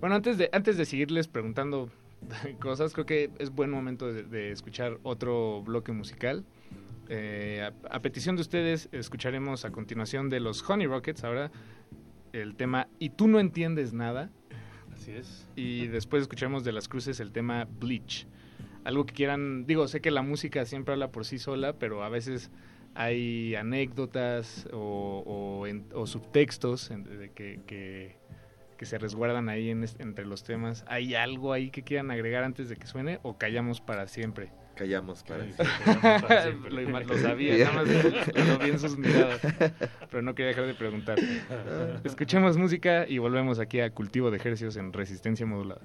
bueno, antes de, antes de seguirles preguntando cosas, creo que es buen momento de, de escuchar otro bloque musical. Eh, a, a petición de ustedes, escucharemos a continuación de los Honey Rockets ahora el tema Y tú no entiendes nada. Así es. Y después escuchamos de las cruces el tema Bleach. Algo que quieran, digo, sé que la música siempre habla por sí sola, pero a veces hay anécdotas o, o en- o subtextos en- que, que- que se resguardan ahí en entre los temas. ¿Hay algo ahí que quieran agregar antes de que suene o callamos para siempre? Callamos para Sí, siempre. callamos para siempre. lo, lo sabía, nada más lo vi en sus miradas, pero no quería dejar de preguntar. Escuchemos música y volvemos aquí a Cultivo de Ejercicios en Resistencia Modulada.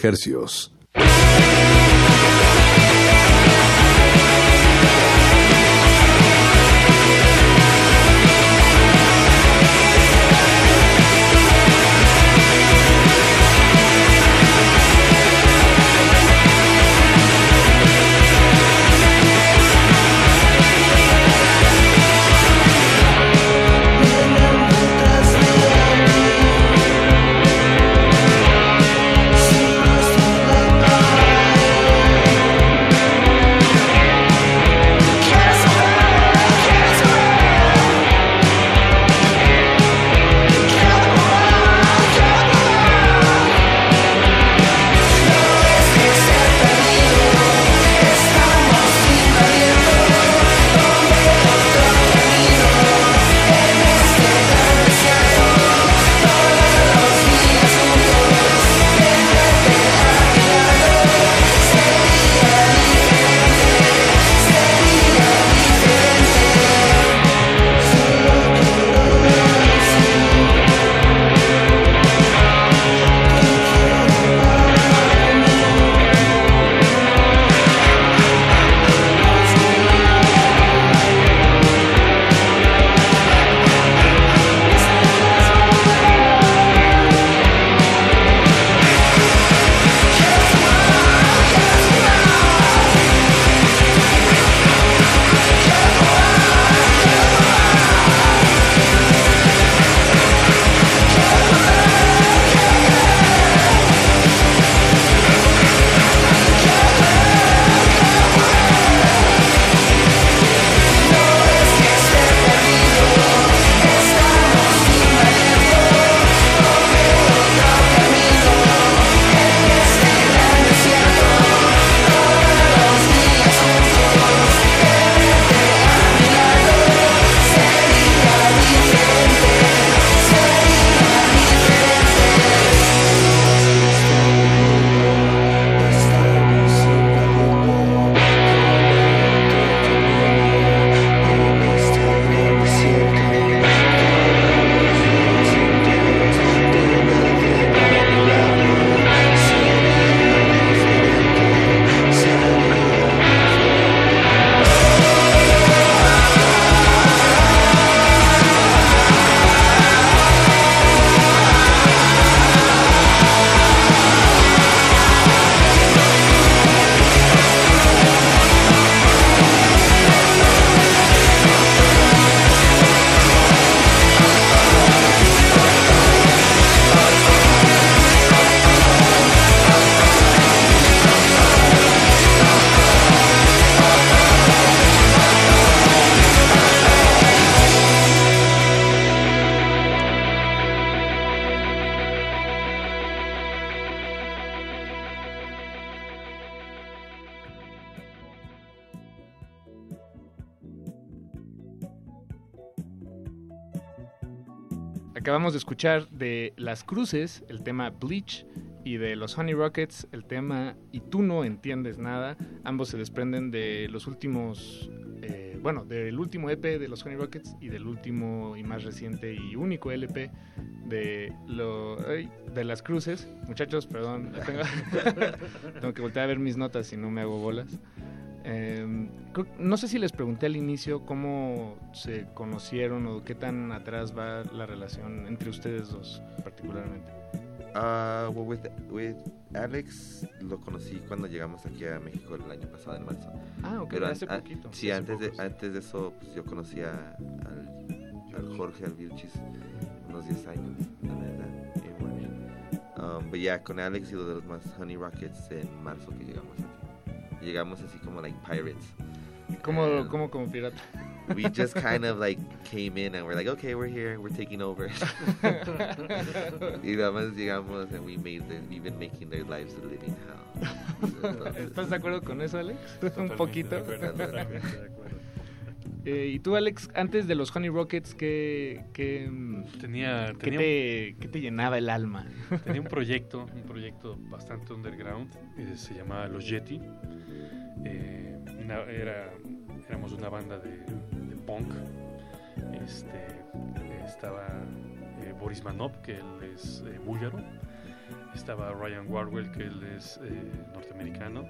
Cultivo Acabamos de escuchar de Las Cruces el tema Bleach y de los Honey Rockets el tema Y tú no entiendes nada. Ambos se desprenden de los últimos, eh, bueno, del último EP de los Honey Rockets y del último y más reciente y único LP de, lo, ay, de Las Cruces. Muchachos, perdón, tengo, tengo que voltear a ver mis notas si no me hago bolas. Eh, creo- no sé si les pregunté al inicio cómo se conocieron o qué tan atrás va la relación entre ustedes dos particularmente. Uh, well, with, with Alex lo conocí cuando llegamos aquí a México el año pasado, en marzo. Ah, ok, Pero hace an- poquito. Sí, Hace antes de, antes de eso pues, yo conocía al, al Jorge, al Vilchis, unos 10 años, la verdad. Um, pero ya con Alex y lo de los más Honey Rockets en marzo que llegamos aquí. Llegamos así como like pirates. ¿Cómo, And cómo como pirata? we just kind of like came in and we're like, okay, we're here, we're taking over. y nada más llegamos and we made the, we've been making their lives a living hell. ¿Estás de acuerdo con eso, Alex? Un poquito. de acuerdo, de acuerdo. Eh, y tú, Alex, antes de los Honey Rockets, ¿qué, qué, Tenía- ¿qué tenía te, qué te llenaba el alma? Tenía un proyecto, un proyecto bastante underground, eh, se llamaba Los Yeti. Eh, una- era, éramos una banda de, de punk. Este, estaba Boris Manov, que él es búlgaro. Estaba Ryan Warwell, que él es eh, norteamericano,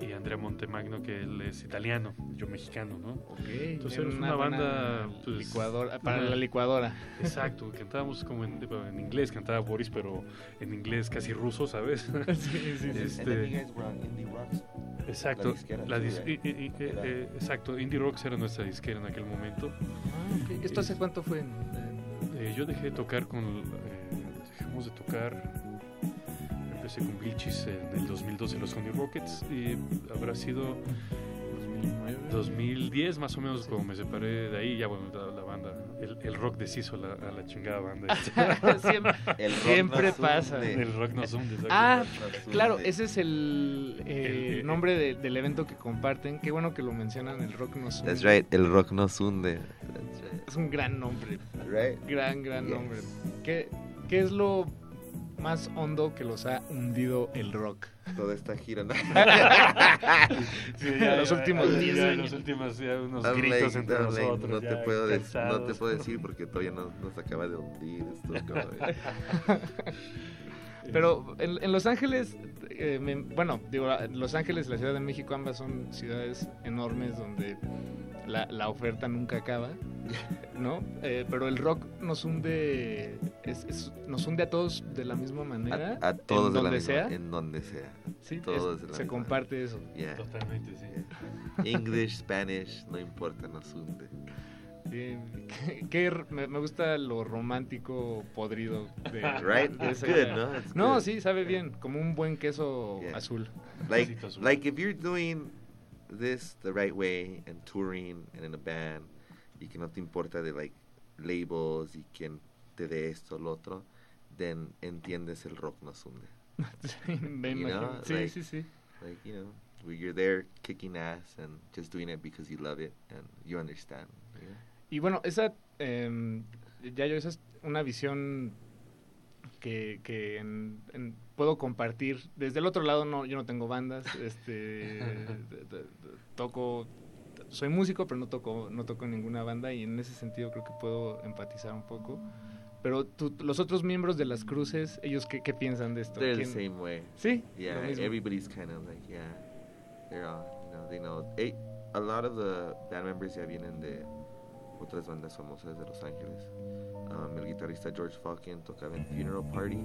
y Andrea Montemagno, que él es italiano, yo mexicano, ¿no? Entonces Era una una, banda... pues, licuadora- para una- la licuadora. Exacto, cantábamos como en, en inglés, cantaba Boris, pero en inglés casi ruso, ¿sabes? Sí, sí, sí. Este, Rocks. Exacto, La disquera la Era- eh, exacto, Indie Rocks era nuestra disquera en aquel momento. Ah, ok. ¿Esto hace cuánto fue? Eh, yo dejé de tocar con. eh, dejamos de tocar. Con Glitches en el 2012 en los Honey Rockets y habrá sido 2010 más o menos como me separé de ahí. Ya bueno, la, la banda, el, el rock deshizo a la, a la chingada banda. siempre El rock siempre nos pasa. hunde. El rock nos hunde. Ah, Nos hunde. claro, ese es el, eh, El- el- nombre de- del evento que comparten. Qué bueno que lo mencionan, el rock nos That's hunde. right, el rock nos hunde. That's right. Es un gran nombre. Right? Gran, gran Yes. nombre. ¿Qué, ¿Qué es lo más hondo que los ha hundido el rock? Toda esta gira. ¿no? Sí, ya, los ya, últimos ya, 10 ya, años. Los últimos, ya unos gritos entre nosotros. no, te puedo dec- no te cansados. puedo decir porque todavía no nos acaba de hundir esto. Pero en, en Los Ángeles, eh, me- bueno, digo, Los Ángeles y la Ciudad de México ambas son ciudades enormes donde la, la oferta nunca acaba, ¿no? Eh, pero el rock nos hunde, es- es- nos hunde a todos de la misma manera, a, a todos en de la donde misma- sea. En donde sea. Sí, todos es- de la se misma- comparte eso. Yeah. Totalmente, sí. English, Spanish, no importa, nos hunde. Sí, que- me, me gusta lo romántico podrido de, Right? de It's esa good, idea. ¿no? It's No, good. sí, sabe bien, como un buen queso Yeah. azul. Like, like if you're doing this the right way and touring and in a band y que no te importa de like labels y quién te dé esto o lo otro, then entiendes el rock nos hunde. You know, Sí, like- sí, sí. Like, you know, you're there kicking ass and just doing it because you love it and you understand. you know? Y bueno, esa, eh, ya yo, esa es una visión que, que en- en- puedo compartir. Desde el otro lado, no, yo no tengo bandas, este, toco, soy músico, pero no toco, no toco en ninguna banda y en ese sentido creo que puedo empatizar un poco. Pero tú- los otros miembros de las cruces, ellos qué, qué piensan de esto? They're the ¿Quién- same way. Sí, Yeah, everybody's kind of like, yeah, they're all, you know, they know. Eh, a lot of the band members ya vienen de otras bandas famosas de Los Ángeles. Um, el guitarrista George Falken tocaba en Funeral Party,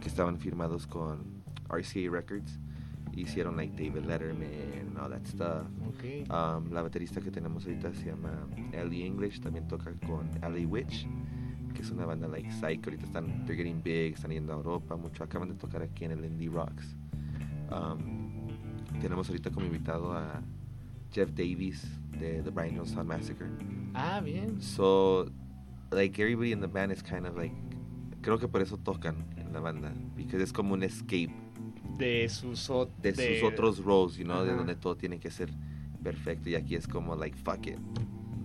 que estaban firmados con RCA Records. Hicieron like David Letterman and all that stuff. Okay. Um, la baterista que tenemos ahorita se llama Ellie English, también toca con Ellie Witch, que es una banda like psych. Ahorita están, they're getting big, están yendo a Europa mucho. Acaban de tocar aquí en el Indie Rocks. Um, tenemos ahorita como invitado a Jeff Davies de The Brian Jonestown Massacre. Ah, bien. So, like everybody in the band is kind of like, creo que por eso tocan en la banda, because es como un escape De sus, ot- de, sus otros roles, you know, de donde todo tiene que ser perfecto y aquí es como like fuck it,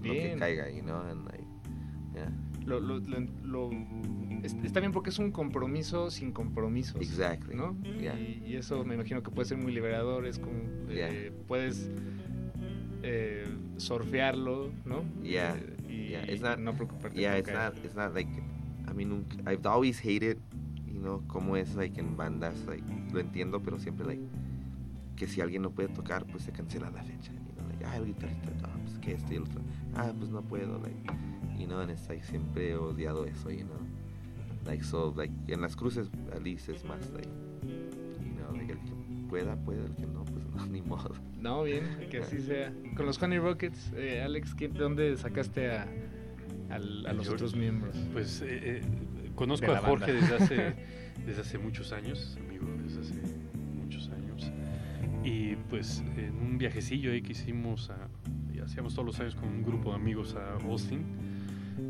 lo que caiga, you know, and like yeah, lo, lo- lo- lo- es- está bien porque es un compromiso sin compromisos. Exactly, ¿no? yeah. Y, y eso me imagino que puede ser muy liberador, es como eh, puedes eh, surfearlo, ¿no? yeah, Eh, y yeah. It's not, no preocuparte yeah, it's not, it's not like, I mean, I've always hated, you know, cómo es like en bandas, like lo entiendo, pero siempre like que si alguien no puede tocar, pues se cancela la fecha, you know, like, ah, el guitarrista, ah, pues que este y el otro, ah, pues no puedo, like, you know, and it's like siempre he odiado eso, you know, like so, like en las cruces at least es más like, you know, like el que pueda, puede, el que no, pues no, ni modo. No, bien, que así sea. Con los Honey Rockets, eh, Alex, ¿qué- ¿de dónde sacaste a, los George. otros miembros? Pues eh, eh, conozco a Jorge desde hace, desde hace muchos años, amigo, desde hace muchos años. Y pues en un viajecillo ahí que hicimos, a, y hacíamos todos los años con un grupo de amigos a Austin.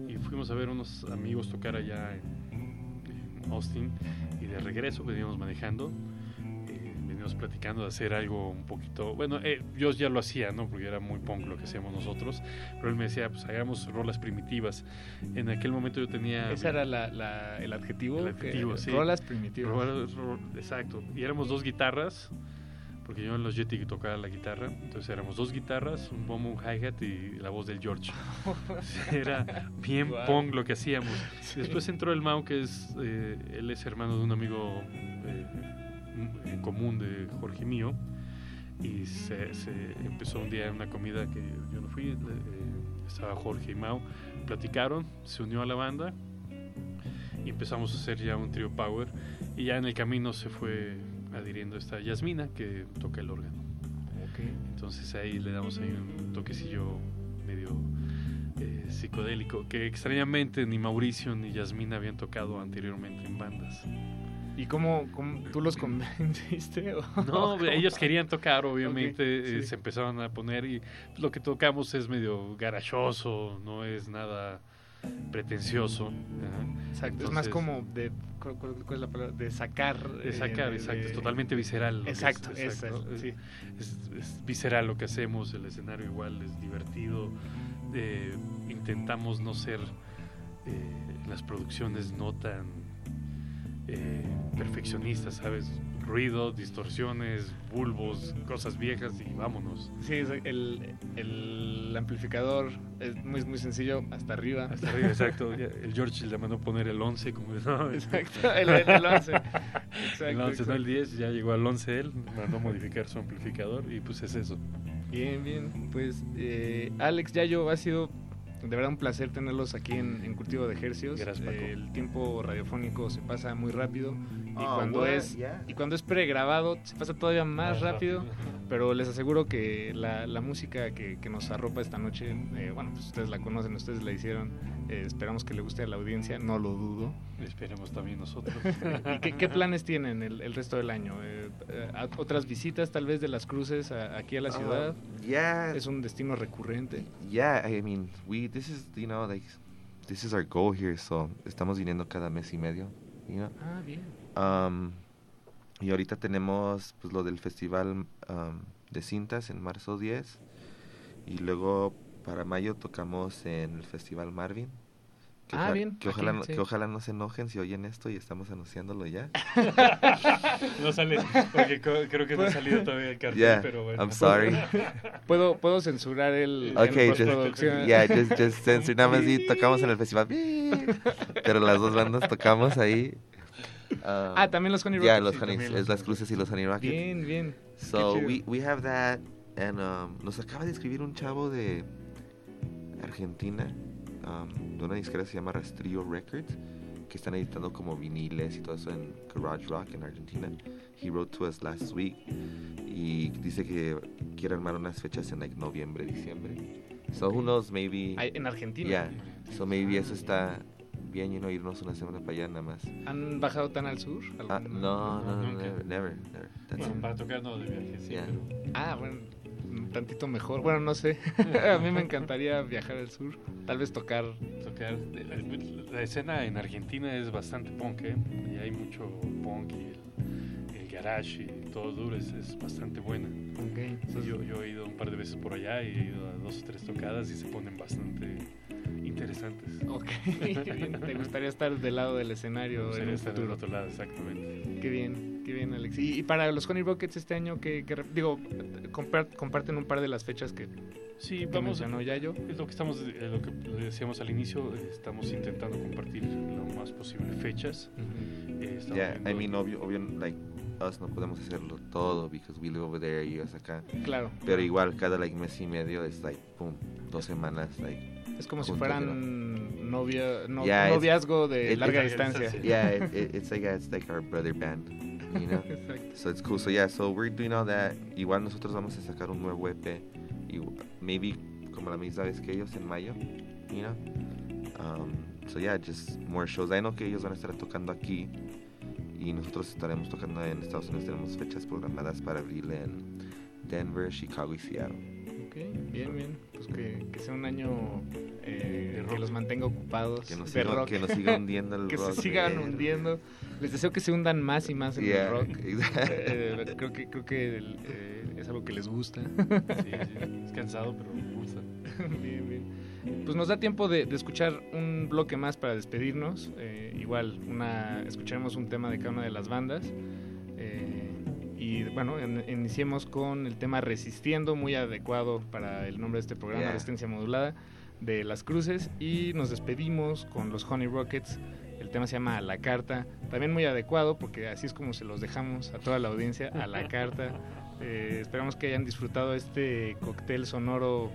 Y fuimos a ver unos amigos tocar allá en, en Austin. Y de regreso veníamos manejando. Veníamos platicando de hacer algo un poquito. Bueno, eh, yo ya lo hacía, ¿no? Porque era muy punk lo que hacíamos nosotros. Pero él me decía, pues hagamos rolas primitivas. En aquel momento yo tenía. Ese era la- la- el adjetivo. El adjetivo, que- sí. Rolas primitivas. Rolas- exacto. Y éramos dos guitarras, porque yo en los Yeti tocaba la guitarra, entonces éramos dos guitarras, un bombo, un hi-hat y la voz del George. Era bien Wow. punk lo que hacíamos. Después entró el Mau, que es, eh, él es hermano de un amigo eh, en común de Jorge mío, y se, se empezó un día en una comida que yo no fui, eh, estaba Jorge y Mau, platicaron, se unió a la banda y empezamos a hacer ya un trio power y ya en el camino se fue adhiriendo esta Yasmina que toca el órgano. Entonces ahí le damos ahí un toquecillo medio eh, psicodélico que extrañamente ni Mauricio ni Yasmina habían tocado anteriormente en bandas. ¿Y cómo, cómo tú los convenciste? o- No, ellos querían tocar, obviamente, sí. eh, se empezaron a poner y lo que tocamos es medio garachoso, no es nada pretencioso. ajá. Exacto, es más como de, ¿cuál, es la palabra? De sacar. de eh, sacar, exacto, de- es totalmente visceral. lo que es, Exacto, exacto, es, es- sí. es, es visceral lo que hacemos, el escenario igual es divertido. eh, intentamos no ser eh, las producciones no tan eh, perfeccionistas, ¿sabes? Ruido, distorsiones, bulbos, cosas viejas y vámonos. Sí, el, el amplificador es muy, muy sencillo, hasta arriba. Hasta arriba, exacto. El George le mandó poner el 11 como no, Exacto, el- el 11. Exacto, el 11, no el 10, ya llegó al 11 él, mandó modificar su amplificador y pues es eso. Bien, bien. Pues eh, Alex, Yayo, ha sido de verdad un placer tenerlos aquí en, en Cultivo de Ejercios. Gracias, Paco. El tiempo radiofónico se pasa muy rápido y Oh, cuando es Yeah. y cuando es pregrabado se pasa todavía más, Más rápido, rápido. Pero les aseguro que la, la música que, que nos arropa esta noche, eh, bueno, pues ustedes la conocen, ustedes la hicieron. eh, esperamos que le guste a la audiencia, no lo dudo. Esperemos también nosotros. ¿Y qué, qué planes tienen el, el resto del año? Eh, eh, ¿Otras visitas tal vez de las cruces a- aquí a la Uh, ciudad? yeah. ¿Es un destino recurrente? Yeah, I mean, we this is you know like this is our goal here, so estamos viniendo cada mes y medio, you know. Ah, bien. Um, y ahorita tenemos pues lo del festival um, de cintas en marzo 10 y luego para mayo tocamos en el festival Marvin. Que Ah, bien, Que aquí, ojalá, no, sí. que ojalá no se enojen si oyen esto y estamos anunciándolo ya. No sale, porque co- creo que no ha salido todavía el cartel, Yeah, pero bueno. I'm sorry. ¿Puedo, puedo censurar el, Okay, el just, yeah, just, just censor. Nada más di, tocamos en el festival. Pero las dos bandas tocamos ahí. Um, Ah, también los Honey Yeah, Rockets, los sí, Honey, los las cruces y los Honey Rockets. Bien, bien. So we, we have that. And um, nos acaba de escribir un chavo de Argentina, um, de una disquera que se llama Rastrillo Records, que están editando como viniles y todo eso en Garage Rock en Argentina. He wrote to us last week y dice que quiere armar unas fechas en like noviembre, diciembre. So who knows, maybe. Ay, en Argentina. Yeah. So maybe eso está bien, you know, irnos una semana para allá nada más. ¿Han bajado tan al sur? Ah, ¿Algún- no, no, no, Nunca. never, never, never. That's Bueno, it. para tocar no de viaje, sí, Yeah. pero Ah, bueno, tantito mejor. Bueno, no sé. a mí me encantaría viajar al sur. Tal vez tocar. tocar. La, la escena en Argentina es bastante punk, ¿eh? Y hay mucho punk y el, el garage y todo duro, es, es bastante buena. Ok. Sí, yo, yo he ido un par de veces por allá y he ido a dos o tres tocadas y se ponen bastante interesantes. Ok. ¿Te gustaría estar del lado del escenario en estar del otro lado, exactamente. Qué bien, qué bien, Alex. Y, y para los Honey Rockets este año, que digo, compar- comparten un par de las fechas que, Sí, que vamos. mencionó Yayo. Es lo que estamos, eh, lo que decíamos al inicio, estamos intentando compartir lo más posible fechas. Eh, estamos Yeah, I viendo- mean, obvio, obvio, like, us no podemos hacerlo todo because we live over there y ellos acá. Claro. Pero igual, cada, like, mes y medio es, like, pum, dos semanas, like. Es como si fueran novia, no- Yeah, noviazgo de it- larga it- distancia. Yeah, it, it- it's like, it's like our brother band, you know? Exacto. so it's cool. So yeah, so we're doing all that. Igual nosotros vamos a sacar un nuevo EP. Y maybe como la misma vez que ellos en mayo, you know? Um, so yeah, just more shows. I know que ellos van a estar tocando aquí y nosotros estaremos tocando en Estados Unidos. Tenemos fechas programadas para abril en Denver, Chicago y Seattle. Ok, bien, bien. Pues que, que sea un año eh, que los mantenga ocupados. Que nos siga- rock. que nos siga hundiendo el que rock, se sigan man. hundiendo. Les deseo que se hundan más y más en Yeah, el rock. exactly. Eh, creo que, creo que el, eh, es algo que les gusta. Sí, sí, es cansado, pero me gusta. bien, bien. Pues nos da tiempo de, de escuchar un bloque más para despedirnos. Eh, igual, una, escucharemos un tema de cada una de las bandas. Y y bueno, en- iniciemos con el tema Resistiendo, muy adecuado para el nombre de este programa, Yeah. Resistencia Modulada, de Las Cruces. Y nos despedimos con los Honey Rockets. El tema se llama A la Carta. También muy adecuado porque así es como se los dejamos a toda la audiencia, a la carta. Eh, esperamos que hayan disfrutado este cóctel sonoro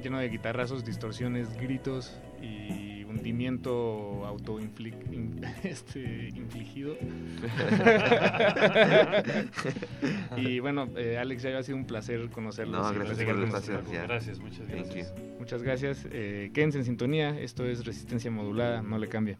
lleno de guitarrazos, distorsiones, gritos y hundimiento autoinfligido. Este, infligido. y bueno, eh, Alex, ya ha sido un placer conocerlos. No, gracias por. Gracias, muchas gracias. Muchas gracias. Eh, quédense en sintonía. Esto es Resistencia Modulada. No le cambie.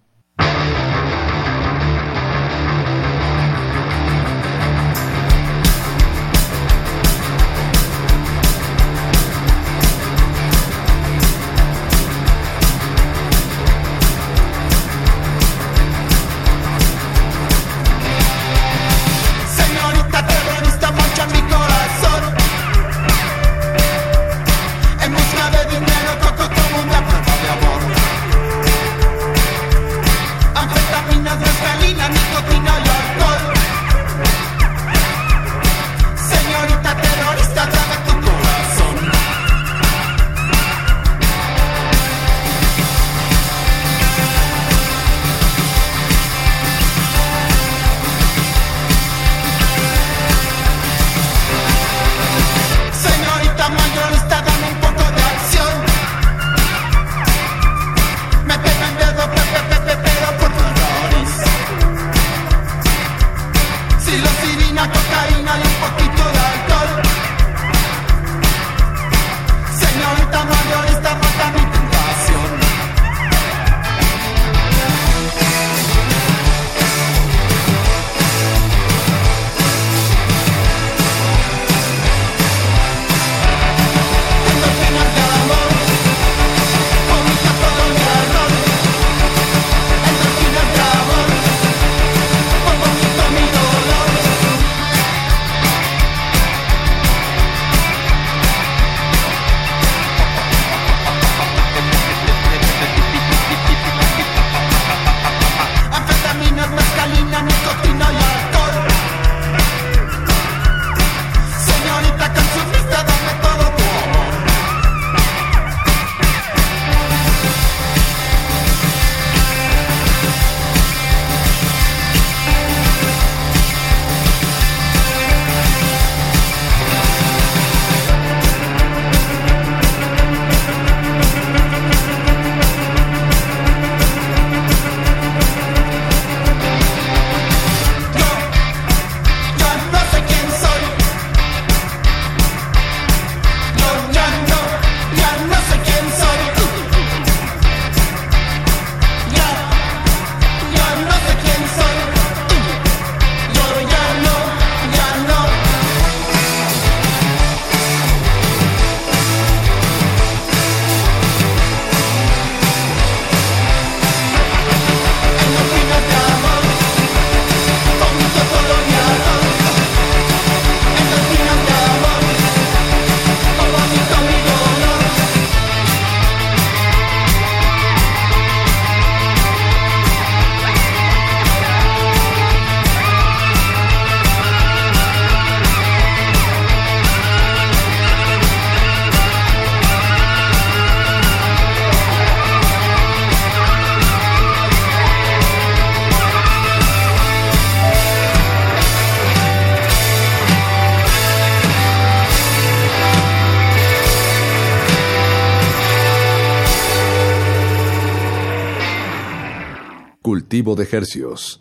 De hercios.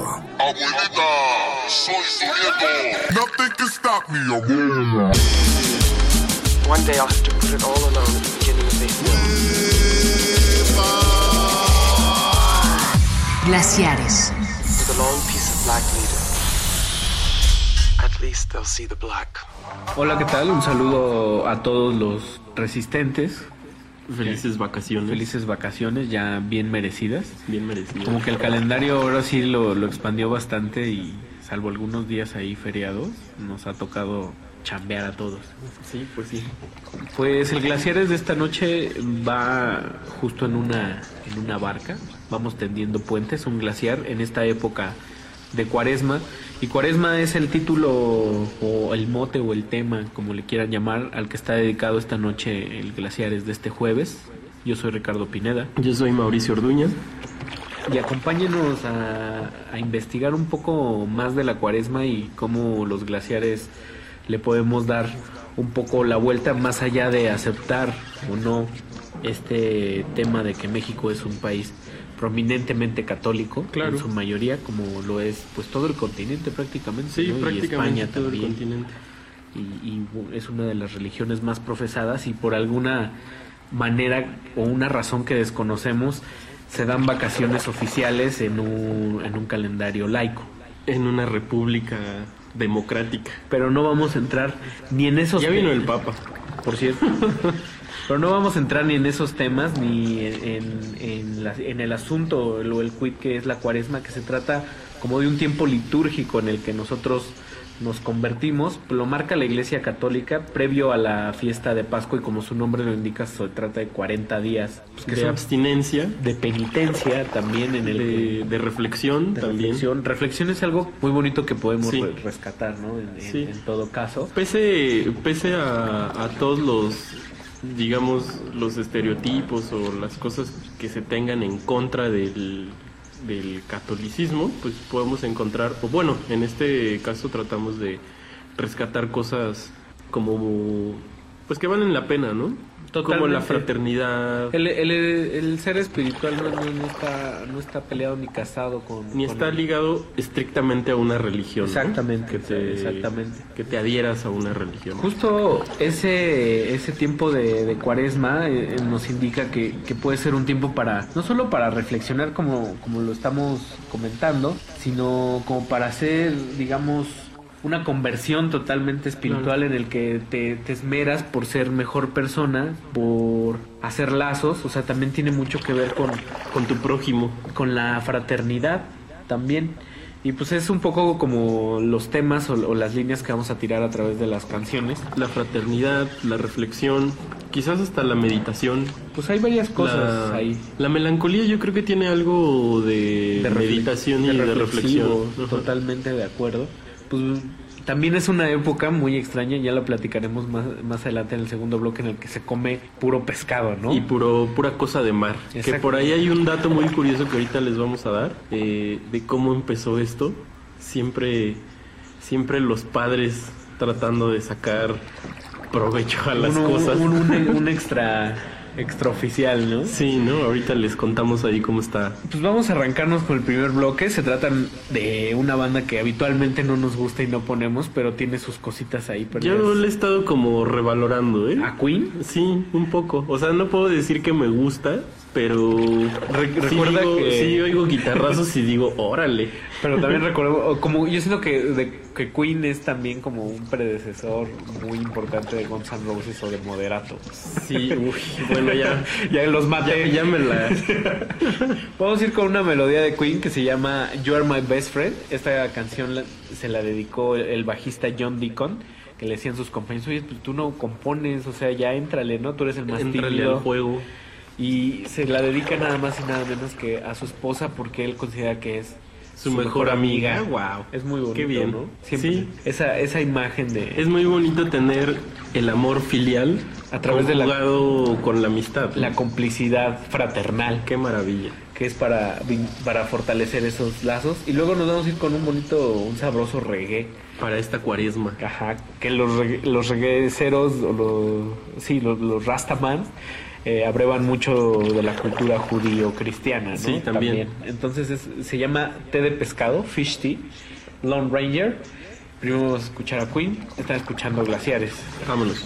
Nothing can stop me. One day I'll have to put it all alone at the beginning of the hill. Glaciares. With a long piece of black leader. At least they'll see the black. Hola, ¿qué tal? Un saludo a todos los resistentes. Felices vacaciones. Felices vacaciones, ya bien merecidas. Bien merecidas. Como que el calendario ahora sí lo, lo expandió bastante y salvo algunos días ahí feriados, nos ha tocado chambear a todos. Sí, pues sí. Pues el Glaciares de esta noche va justo en una, en una barca. Vamos tendiendo puentes, un glaciar en esta época de Cuaresma. Y Cuaresma es el título o el mote o el tema, como le quieran llamar, al que está dedicado esta noche el Glaciares de este jueves. Yo soy Ricardo Pineda. Yo soy Mauricio Orduña. Y acompáñenos a, a investigar un poco más de la Cuaresma y cómo los glaciares le podemos dar un poco la vuelta más allá de aceptar o no este tema de que México es un país prominentemente católico Claro. en su mayoría como lo es pues todo el continente prácticamente Sí, ¿no? y prácticamente España todo el también continente. y, es una de las religiones más profesadas y por alguna manera o una razón que desconocemos se dan vacaciones oficiales en un, en un calendario laico. En una república democrática. Pero no vamos a entrar ni en esos Ya vino el Papa. por cierto. Pero no vamos a entrar ni en esos temas ni en, en, en la- en el asunto o el quid que es la cuaresma, que se trata como de un tiempo litúrgico en el que nosotros nos convertimos. Lo marca la Iglesia Católica previo a la fiesta de Pascua y como su nombre lo indica, se trata de 40 días. pues, que de abstinencia. de penitencia también en el De, reflexión de también. reflexión. Reflexión es algo muy bonito que podemos Sí. re- rescatar, ¿no? En, en todo caso. Pese, pese a, a todos los, digamos, los estereotipos o las cosas que se tengan en contra del, del catolicismo, pues podemos encontrar, o bueno, en este caso tratamos de rescatar cosas como, pues que valen la pena, ¿no? Como la Totalmente. fraternidad, El, el- el ser espiritual no, no- está, no está peleado ni casado con... ni con está el- ligado estrictamente a una religión. ¿no? Exactamente, Que te, exactamente. Que te adhieras a una religión. Justo ese, ese tiempo de, de cuaresma eh, eh, nos indica que, que puede ser un tiempo para, no solo para reflexionar como, como lo estamos comentando, sino como para hacer, digamos, una conversión totalmente espiritual en el que te, te esmeras por ser mejor persona, por hacer lazos, o sea, también tiene mucho que ver con, con tu prójimo, con la fraternidad también. Y pues es un poco como los temas o, o las líneas que vamos a tirar a través de las canciones. La fraternidad, la reflexión, quizás hasta la meditación. Pues hay varias cosas la, ahí. La melancolía yo creo que tiene algo de, De meditación y de reflexión. Totalmente de acuerdo. Pues también es una época muy extraña, ya lo platicaremos más, más adelante en el segundo bloque en el que se come puro pescado, ¿no? Y puro, pura cosa de mar. Que por ahí hay un dato muy curioso que ahorita les vamos a dar eh, de cómo empezó esto. Siempre, siempre los padres tratando de sacar provecho a las Un- cosas. Un, un- un extra extraoficial, ¿no? Sí, ¿no? Ahorita les contamos ahí cómo está. Pues vamos a arrancarnos con el primer bloque. Se tratan de una banda que habitualmente no nos gusta y no ponemos, pero tiene sus cositas ahí. perdidas. Yo le he estado como revalorando, ¿eh? ¿A Queen? Sí, un poco. O sea, no puedo decir que me gusta, pero Re- sí recuerda digo- que- sí oigo guitarrazos y digo, órale. Pero también recuerdo, como yo siento que, de- que Queen es también como un predecesor muy importante de Guns N' Roses o de Moderato. Sí, uy, bueno, ya. ya los maté. Ya, ya me la. Vamos a ir con una melodía de Queen que se llama You Are My Best Friend. Esta canción la- se la dedicó el, el bajista John Deacon, que le decían sus compañeros, oye, pues tú no compones, o sea, ya éntrale, ¿no? Tú eres el más tímido. al juego. Y se la dedica nada más y nada menos que a su esposa porque él considera que es Su mejor amiga. Wow. Es muy bonito, Qué bien. ¿no? Siempre Sí. esa, esa imagen de... Es muy bonito tener el amor filial A través de la- con la amistad. la complicidad fraternal. Qué maravilla. Que es para, para fortalecer esos lazos. Y luego nos vamos a ir con un bonito, un sabroso reggae. Para esta cuaresma. Ajá. Que los, reggae- los regueceros, o los, sí, los, los Rastaman, eh, abrevan mucho de la cultura judío-cristiana, ¿no? Sí, también. Entonces es- se llama té de pescado, fish tea, Lone Ranger. Primero vamos a escuchar a Queen. Están escuchando Glaciares. Vámonos.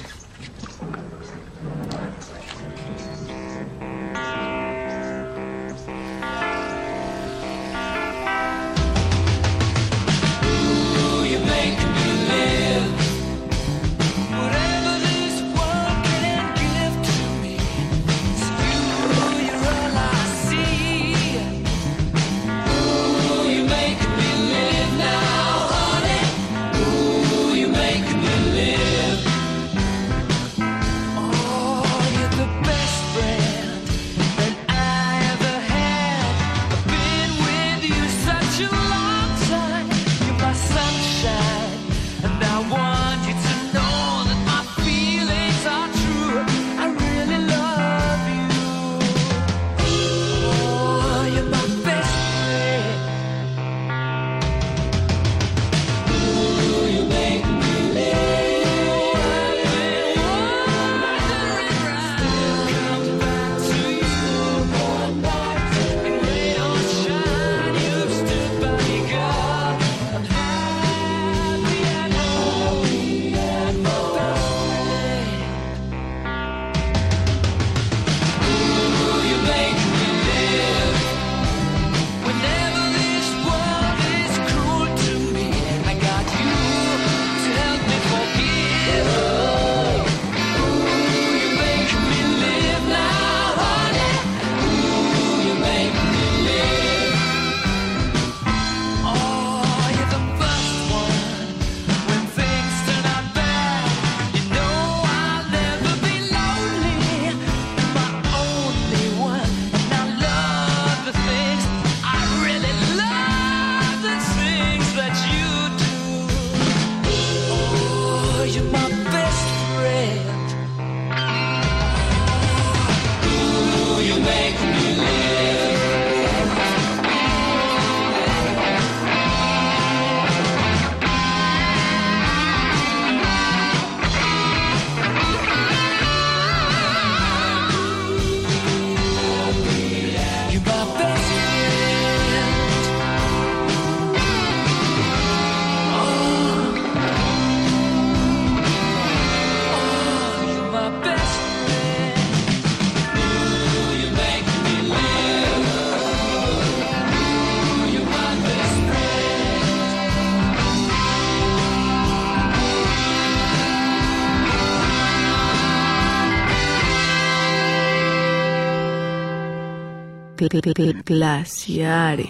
Glaciares.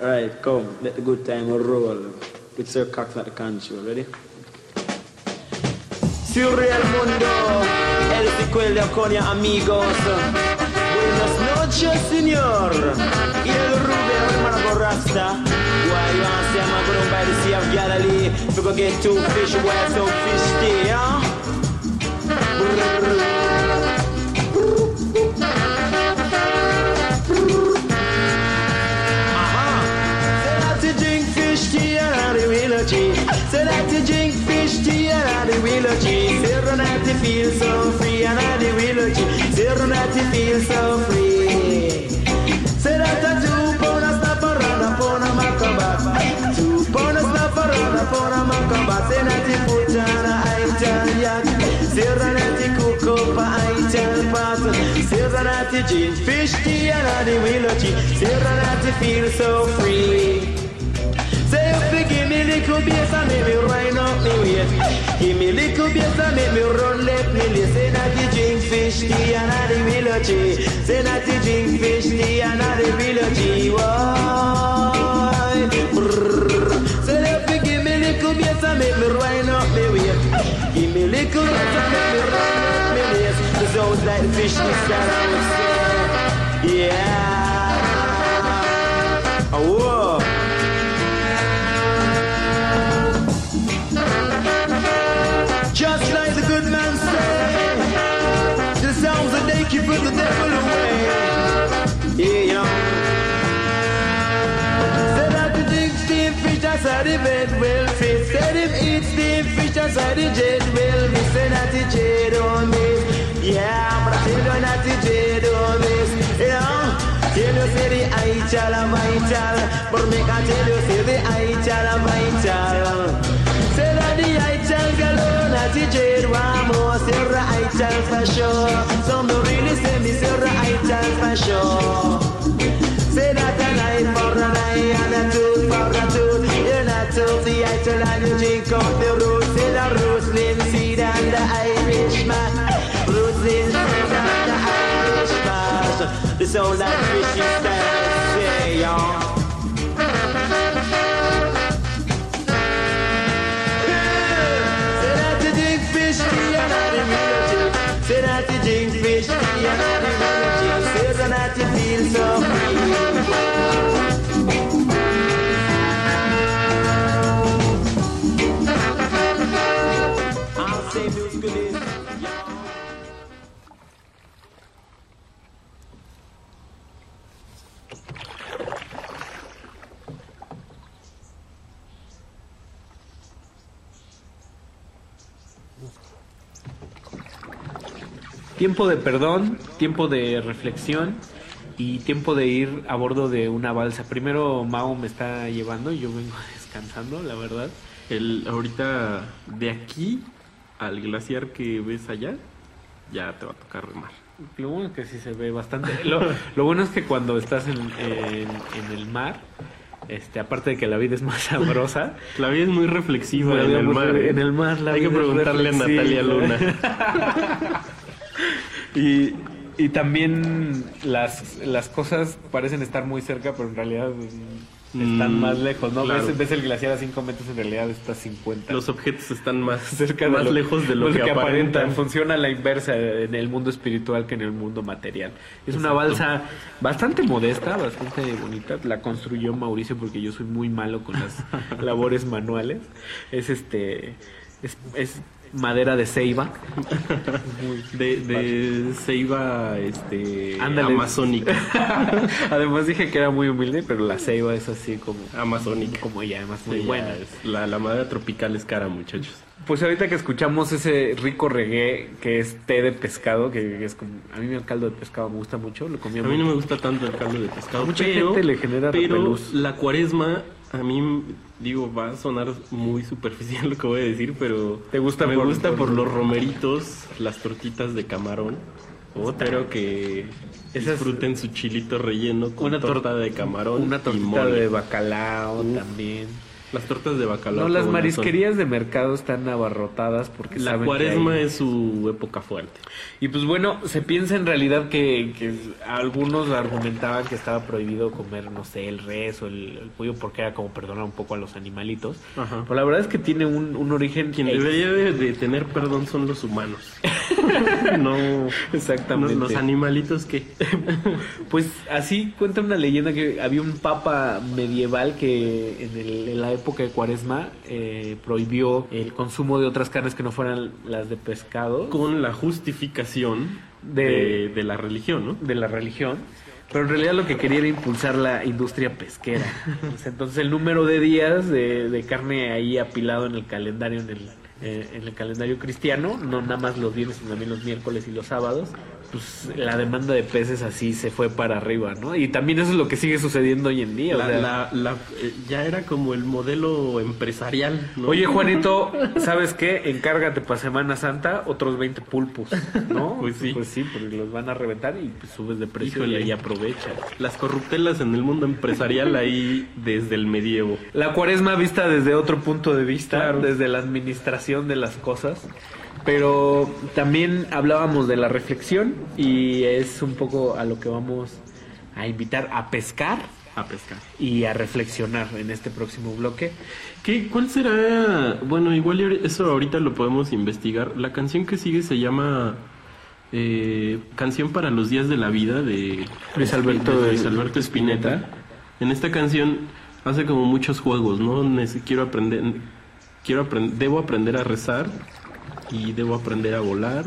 Alright, come, let the good time roll. With Sir Cox at the control, ready? Surreal Mundo, el secuela con ya amigos. Buenas noches, señor. Y el Rubio, hermano Borrasta. Why you want to say I'm going by the Sea of Galilee? We go get two fish, where some fish stay, huh? Say I the wheeler tea. Say that you feel so free and I the wheeler tea. Say that you feel so free. Say that I two pound a snap around upon a macabat. Two pound a snap around upon a macabat. Say that you put on a Italian. Say that you cook up a Italian pot. Say that you drink fish tea and I the wheeler tea. Say that you feel so free. Little bass and make me wind up me waist Give me little bass and make me run left me lay Say that you drink fish tea and I the wheeler tea Say that you drink fish tea and I the wheeler tea Why? Brrr. Say if you give me little bass and make me wind up me waist Give me little bass and make me run up me waist The sounds like fish this that I Yeah. Oh, steam fish outside the bed well fit. Said him eat steam fish outside the jet well miss. Said that the jet on miss. Yeah, but I tell you that the jet on miss. You know. Tell you say the ital a vital, but make I tell you say the ital a vital. Say that the ital galone at the jade one more, say the ital for sure. Some don't really say me say the ital for sure. Say that a eye for an eye and a tooth for a tooth. You're not tooth the ital and you drink up the root. Say the roasting seed and the Irishman. Roasting seed and the Irishman. The sound like fishy style say, y'all. Say that you drink fish tea and I the real tea. Say that you drink fish tea and I the real tea. Say that you feel so Tiempo de perdón, tiempo de reflexión y tiempo de ir a bordo de una balsa. Primero Mao me está llevando y yo vengo descansando, la verdad. El, ahorita de aquí al glaciar que ves allá, ya te va a tocar remar. Lo bueno es que sí se ve bastante. Lo, lo bueno es que cuando estás en, en- en el mar, este, aparte de que la vida es más sabrosa. La vida es muy reflexiva en el mar. ¿eh? En el mar la Hay que es preguntarle a Natalia. Luna. y, y también las, las cosas parecen estar muy cerca, pero en realidad mm, están Mm, más lejos, ¿no? claro. Ves, ves el glaciar a 5 metros, en realidad está a 50. Los objetos están más, cerca más de lo, lejos de lo, que, aparentan. Funciona a la inversa en el mundo espiritual que en el mundo material. Es una balsa bastante modesta, bastante bonita. La construyó Mauricio porque yo soy muy malo con las labores manuales. Es este es, es madera de ceiba. De, de ceiba este, Ándale. amazónica. Además dije que era muy humilde, pero la ceiba es así como amazónica. Como ya, además muy Sí, buena. es- la, la madera tropical es cara, muchachos. Pues ahorita que escuchamos ese rico reggae que es té de pescado, que es como a mí el caldo de pescado me gusta mucho, lo comía A mí no me gusta tanto el caldo de pescado. A mucha pero, gente le genera Pero repelús. la cuaresma, a mí, digo, va a sonar muy superficial lo que voy a decir, pero ¿Te gusta me por- gusta por- por, los romeritos, las tortitas de camarón. Espero que disfruten su chilito relleno con Una tor- torta de camarón Una y tortita mole. de bacalao también. Las tortas de bacalao. No, las marisquerías de mercado están abarrotadas porque La saben que cuaresma hay- es su época fuerte. Y pues bueno, se piensa en realidad que, que algunos argumentaban que estaba prohibido comer, no sé, el res o el, el pollo porque era como perdonar un poco a los animalitos. Ajá. Pero la verdad es que tiene un, un origen... Quien debería de, de tener perdón son los humanos. no, Exactamente. no los animalitos que... Pues así cuenta una leyenda que había un papa medieval que en, el- en la época de Cuaresma eh, prohibió el consumo de otras carnes que no fueran las de pescado. Con la justificación De- de, de la religión, ¿no? de la religión. Pero en realidad lo que quería era impulsar la industria pesquera. Entonces el número de días de, de carne ahí apilado en el calendario, en el, eh, en el calendario cristiano, no nada más los viernes, sino también los miércoles y los sábados, pues la demanda de peces así se fue para arriba, ¿no? Y también eso es lo que sigue sucediendo hoy en día. o La- sea, la- la- eh, ya era como el modelo empresarial, ¿no? Oye, Juanito, ¿sabes qué? Encárgate para Semana Santa otros 20 pulpos, ¿no? Pues sí. Pues sí, porque los van a reventar y pues, subes de precio Híjole. y ahí aprovechas. Las corruptelas en el mundo empresarial ahí desde el medievo. La cuaresma vista desde otro punto de vista, desde la administración de las cosas. Pero también hablábamos de la reflexión y es un poco a lo que vamos a invitar a pescar. A pescar. Y a reflexionar en este próximo bloque. ¿Qué, ¿Cuál será? Bueno, igual eso ahorita lo podemos investigar. La canción que sigue se llama eh, Canción para los días de la vida de Luis Alberto de Luis Alberto Spinetta. En esta canción hace como muchos juegos, ¿no? Quiero aprender, quiero debo aprender a rezar y debo aprender a volar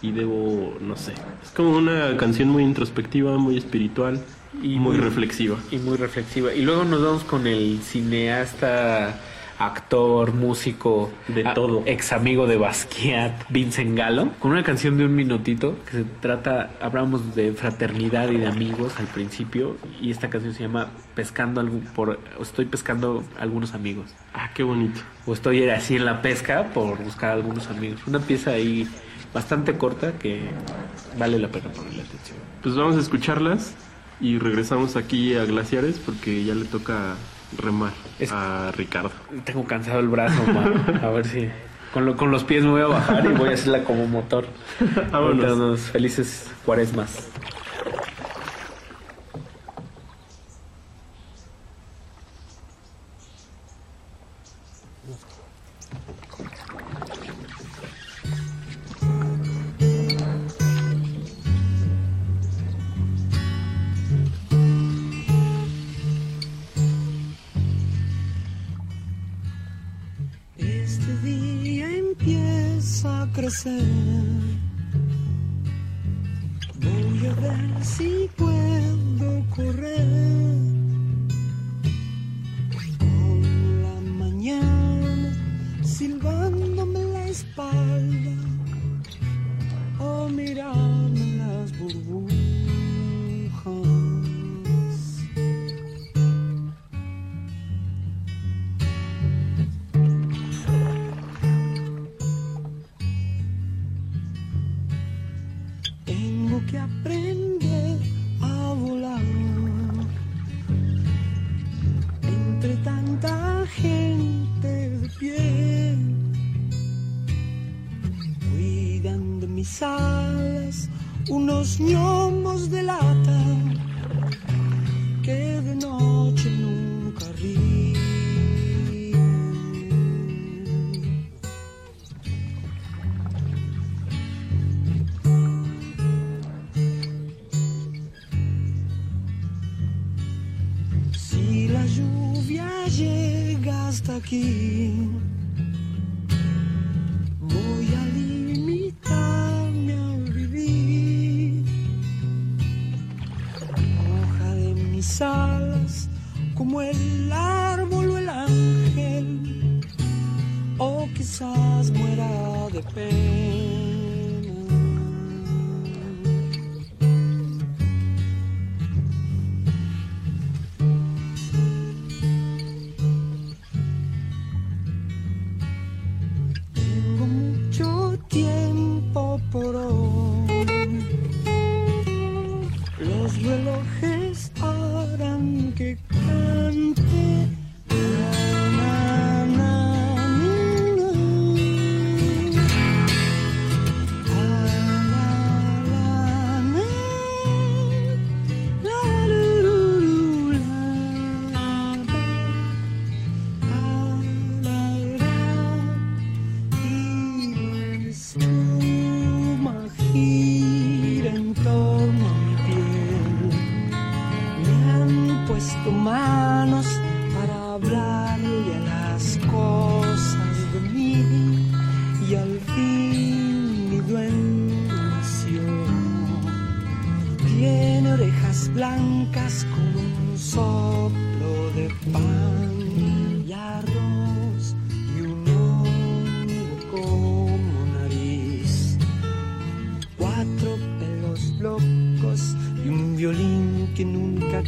y debo, no sé. Es como una canción muy introspectiva, muy espiritual y muy, reflexiva. Y muy reflexiva. Y luego nos vamos con el cineasta, actor, músico, De a- todo. ex amigo de Basquiat, Vincent Gallo, con una canción de un minutito que se trata, hablamos de fraternidad y de amigos al principio, y esta canción se llama Pescando algún, por, o estoy pescando algunos amigos. Ah, qué bonito. O estoy así en la pesca por buscar algunos amigos. Una pieza ahí bastante corta que vale la pena ponerle atención. Pues vamos a escucharlas y regresamos aquí a Glaciares porque ya le toca remar a Ricardo. Tengo cansado el brazo, man. A ver si. Con, lo- con los pies me voy a bajar y voy a hacerla como motor. Vámonos. Unos felices cuaresmas. A crecer. Voy a ver si puedo correr. Con la mañana silbándome la espalda. O mirarme las burbujas. Que aprender a volar entre tanta gente de pie. Cuidan de mis alas unos gnomos de lata que de noche nunca ríen. Hasta aquí, voy a limitarme a vivir. Hoja de mis alas, como el árbol o el ángel, o quizás muera de pena.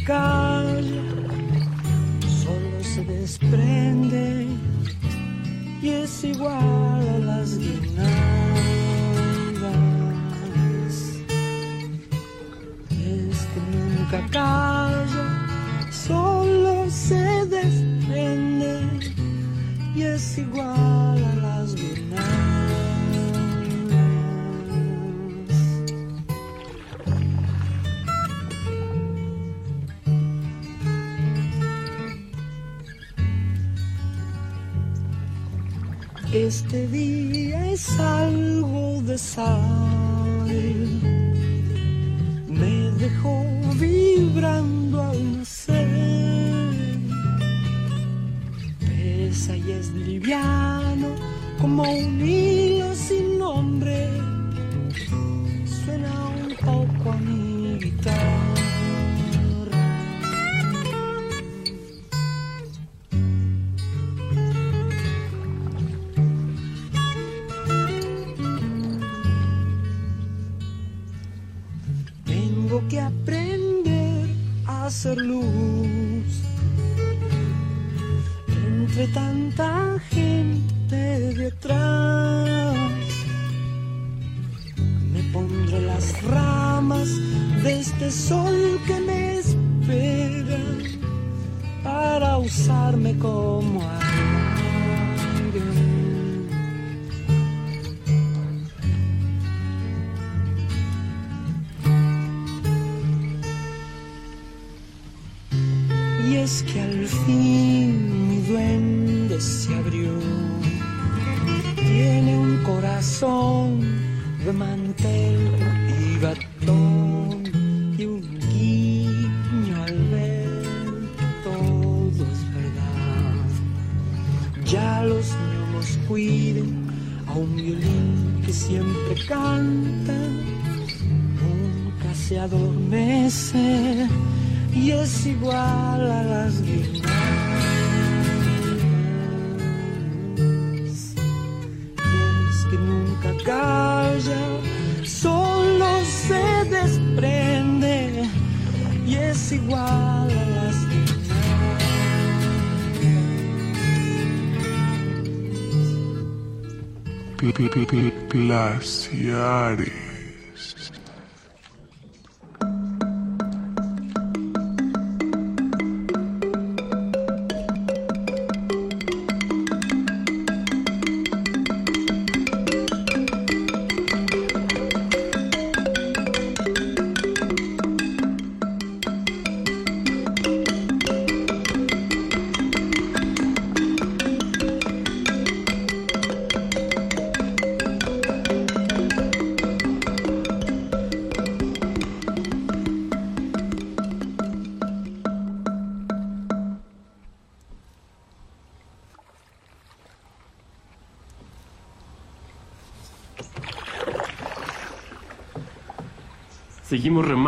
Nunca Glaciares.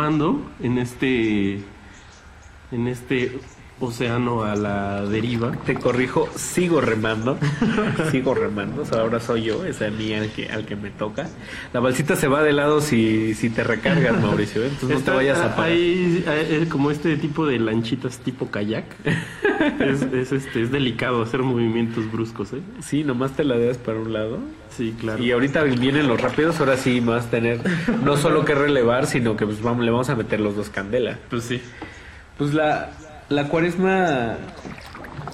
En este en este océano a la deriva. Te corrijo, sigo remando. sigo remando. O sea, ahora soy yo, es a mí al que, al que me toca. La balsita se va de lado si, si te recargas, Mauricio. ¿eh? Entonces no te vayas a parar. Hay, hay- es como este tipo de lanchitas tipo kayak. es, es, este, es delicado hacer movimientos bruscos, ¿eh? Sí, nomás te la das para un lado. Sí, claro. Y ahorita vienen los rápidos, ahora sí vas a tener no solo que relevar, sino que pues vamos, le vamos a meter los dos candela. Pues sí. Pues la, la cuaresma,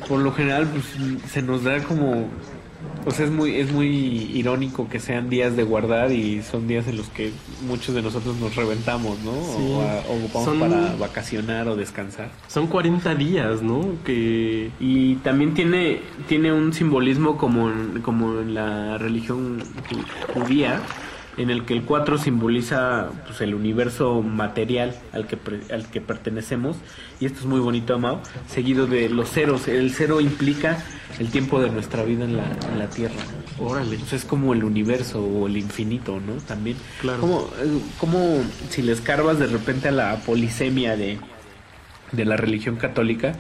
por lo general, pues se nos da como... O sea, es muy, es muy irónico que sean días de guardar y son días en los que muchos de nosotros nos reventamos, ¿no? Sí. O, a- o ocupamos Son- para vacacionar o descansar. Son 40 días, ¿no? Que Y también tiene, tiene un simbolismo como en, como en la religión ju- judía, en el que el 4 simboliza pues, el universo material al que, pre- al que pertenecemos, y esto es muy bonito, Amado, seguido de los ceros. El cero implica el tiempo de nuestra vida en la, en la Tierra. Órale. Pues es como el universo o el infinito, ¿no? También. Claro. Como, eh, como si le escarbas de repente a la polisemia de, de la religión católica,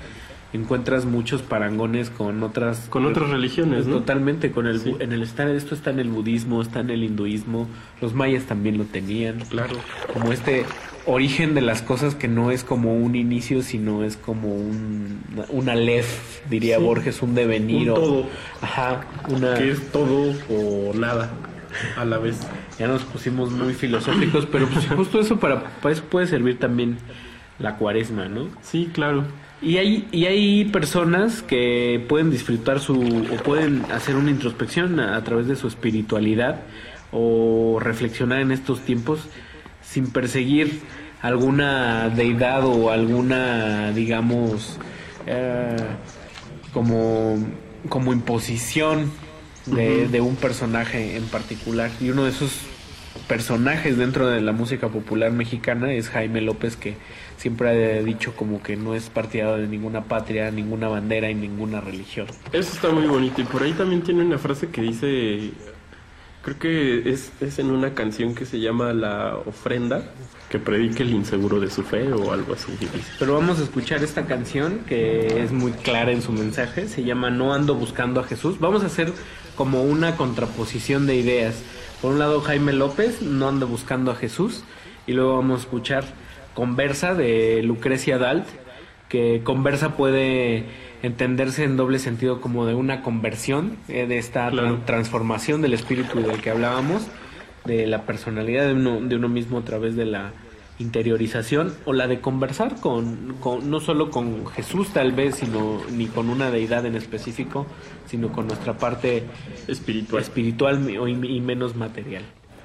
encuentras muchos parangones con otras Con otras religiones, ¿no? Totalmente, con el bu- en el está, esto está en el budismo, está en el hinduismo, los mayas también lo tenían. Claro. Como este origen de las cosas que no es como un inicio, sino es como un una aleph, diría Sí. Borges, un devenir Un o- todo. Ajá, una Que es todo o nada a la vez. ya nos pusimos muy filosóficos, pero pues justo eso para, para eso puede servir también la cuaresma, ¿no? Sí, claro. Y hay, y hay personas que pueden disfrutar su, o pueden hacer una introspección a, a través de su espiritualidad o reflexionar en estos tiempos sin perseguir alguna deidad o alguna, digamos, eh, como, como imposición de, de un personaje en particular. Y uno de esos personajes dentro de la música popular mexicana es Jaime López, que siempre ha dicho como que no es partidario de ninguna patria, ninguna bandera y ninguna religión. Eso está muy bonito. Y por ahí también tiene una frase que dice, creo que es, es en una canción que se llama La ofrenda, que predique el inseguro de su fe o algo así. Pero vamos a escuchar esta canción que es muy clara en su mensaje, se llama No ando buscando a Jesús. Vamos a hacer como una contraposición de ideas. Por un lado Jaime López, No ando buscando a Jesús, y luego vamos a escuchar Conversa de Lucrecia Dalt, que conversa puede entenderse en doble sentido como de una conversión, eh, de esta Claro. transformación del espíritu del que hablábamos, de la personalidad de uno, de uno mismo a través de la interiorización o la de conversar con, con- no solo con Jesús tal vez sino ni con una deidad en específico sino con nuestra parte espiritual espiritual y, y menos material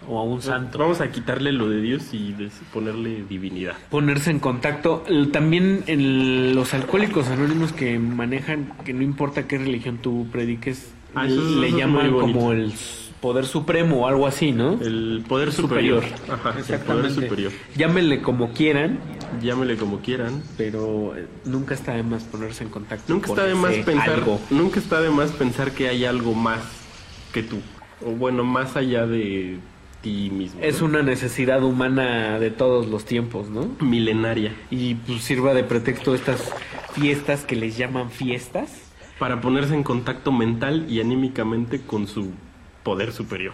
o a un santo Vamos a quitarle lo de Dios y ponerle divinidad. ponerse en contacto también en los alcohólicos anónimos que manejan que no importa qué religión tú prediques Ah, eso le eso llaman como el poder supremo o algo así no El poder superior. Ajá, el poder superior. llámenle como quieran Llámele como quieran. pero eh, nunca está de más ponerse en contacto Nunca con está de más pensar, algo. nunca está de más pensar que hay algo más que tú. O bueno, más allá de ti mismo. Es ¿no? una necesidad humana de todos los tiempos, ¿no? milenaria. Y pues sirva de pretexto estas fiestas que les llaman fiestas. Para ponerse en contacto mental y anímicamente con su poder superior.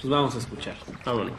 Pues vamos a escuchar. Vámonos.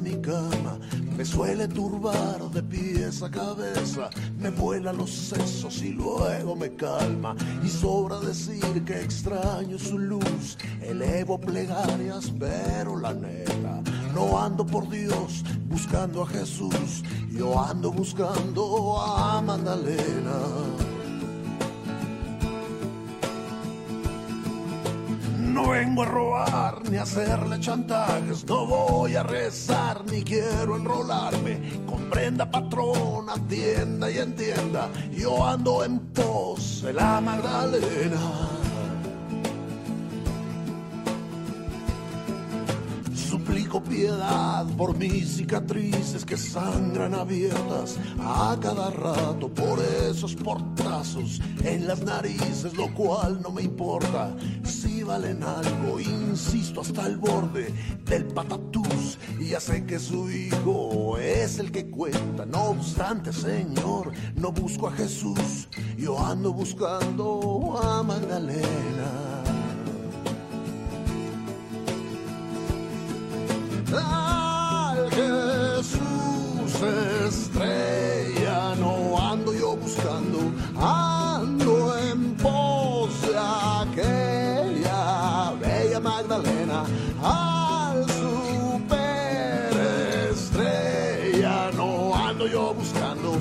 Mi cama, me suele turbar de pies a cabeza, me vuela los sesos y luego me calma, y sobra decir que extraño su luz, elevo plegarias, pero la neta, no ando por Dios buscando a Jesús, yo ando buscando a Magdalena. Vengo a robar ni hacerle chantajes, no voy a rezar ni quiero enrolarme. Comprenda patrona, atienda y entienda, yo ando en pos de la Magdalena. Por mis cicatrices que sangran abiertas a cada rato por esos portazos en las narices, lo cual no me importa si valen algo. Insisto hasta el borde del patatús y ya sé que su hijo es el que cuenta. No obstante, Señor, no busco a Jesús, yo ando buscando a Magdalena. Al Jesús estrella no ando yo buscando, ando en pos de aquella bella Magdalena. Al superestrella no ando yo buscando,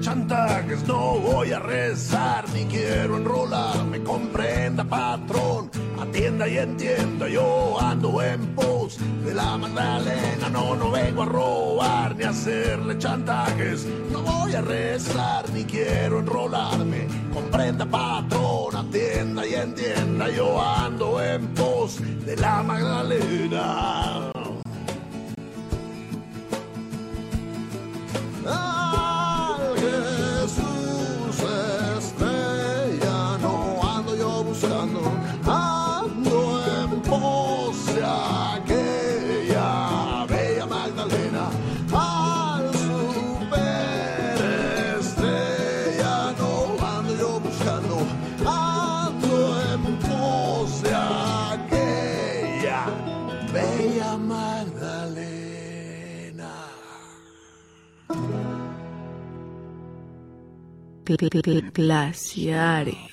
chantajes, no voy a rezar ni quiero enrolarme. Comprenda, patrón, atienda y entienda. Yo ando en pos de la Magdalena. No, no vengo a robar ni a hacerle chantajes. No voy a rezar ni quiero enrolarme. Comprenda, patrón, atienda y entienda. Yo ando en pos de la Magdalena. Glaciares.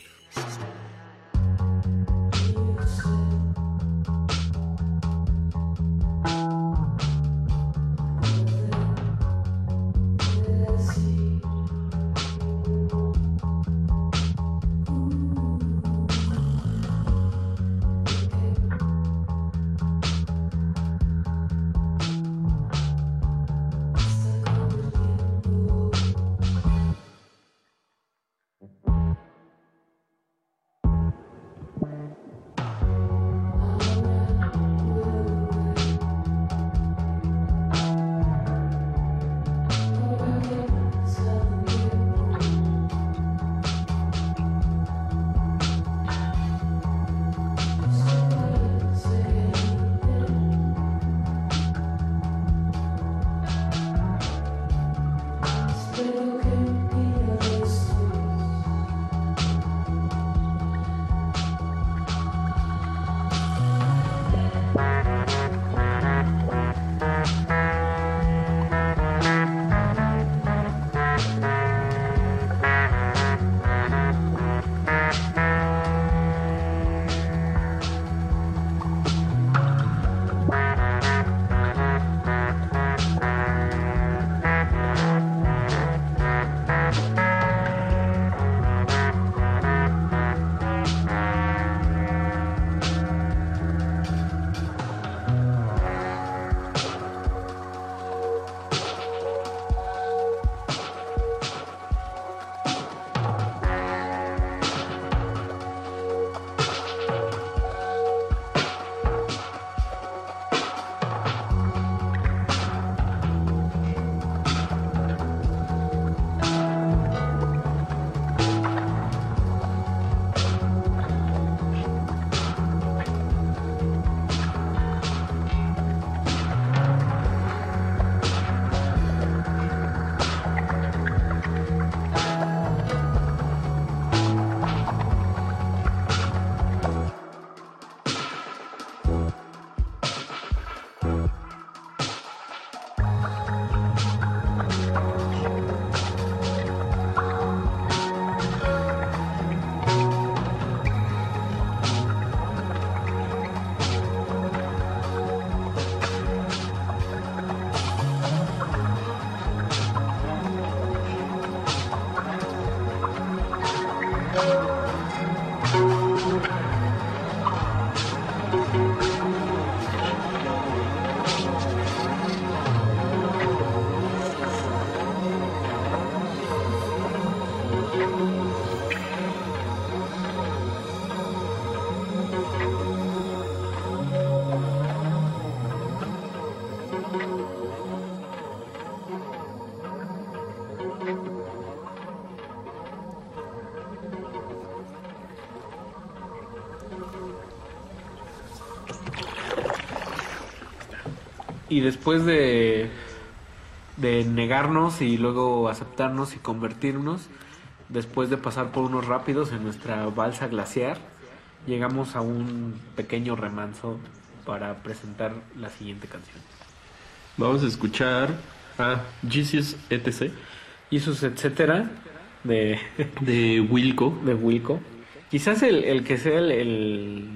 Y después de, de negarnos y luego aceptarnos y convertirnos, después de pasar por unos rápidos en nuestra balsa glaciar, llegamos a un pequeño remanso para presentar la siguiente canción. Vamos a escuchar a Jesus etc. Jesus etcétera de de Wilco. De Wilco. Quizás el, el que sea el, el,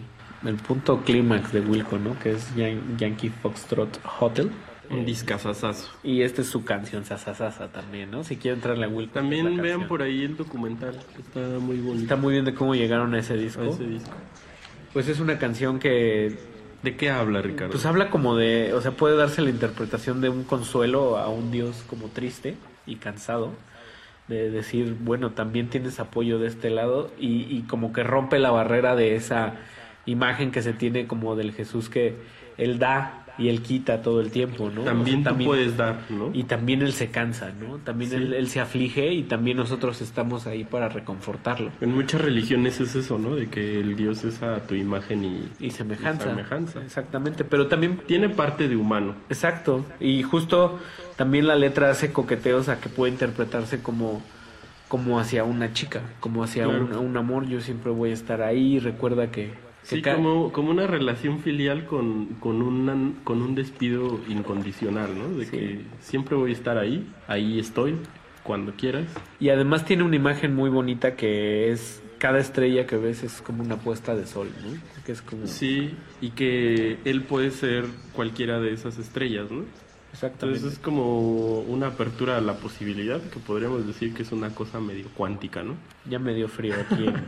el punto clímax de Wilco, ¿no? Que es Yan- Yankee Foxtrot Hotel. Un discazazazo. Y esta es su canción Sasasasa también, ¿no? Si quieren entrarle a Wilco. También vean por ahí el documental. Está muy bonito. Está muy bien de cómo llegaron a ese disco. A ese disco. Pues es una canción que ¿De qué habla, Ricardo? Pues habla como de, o sea, puede darse la interpretación de un consuelo a un Dios como triste y cansado, de decir, bueno, también tienes apoyo de este lado y, y como que rompe la barrera de esa imagen que se tiene como del Jesús que él da y él quita todo el tiempo, ¿no? También O sea, tú puedes dar, ¿no? Y también él se cansa, ¿no? También Sí. él, él se aflige y también nosotros estamos ahí para reconfortarlo. En muchas religiones es eso, ¿no? De que el Dios es a tu imagen y, y semejanza. semejanza. Exactamente, pero también tiene parte de humano. Exacto, y justo también la letra hace coqueteos a que puede interpretarse como como hacia una chica, como hacia Claro. un, un amor, yo siempre voy a estar ahí, recuerda que Sí, como, como una relación filial con, con, una, con un despido incondicional, ¿no? De que siempre voy a estar ahí, ahí estoy, cuando quieras. y además tiene una imagen muy bonita que es cada estrella que ves es como una puesta de sol, ¿no? Que es como Sí, y que él puede ser cualquiera de esas estrellas, ¿no? Exactamente. Entonces es como una apertura a la posibilidad, que podríamos decir que es una cosa medio cuántica, ¿no? ya me dio frío aquí en,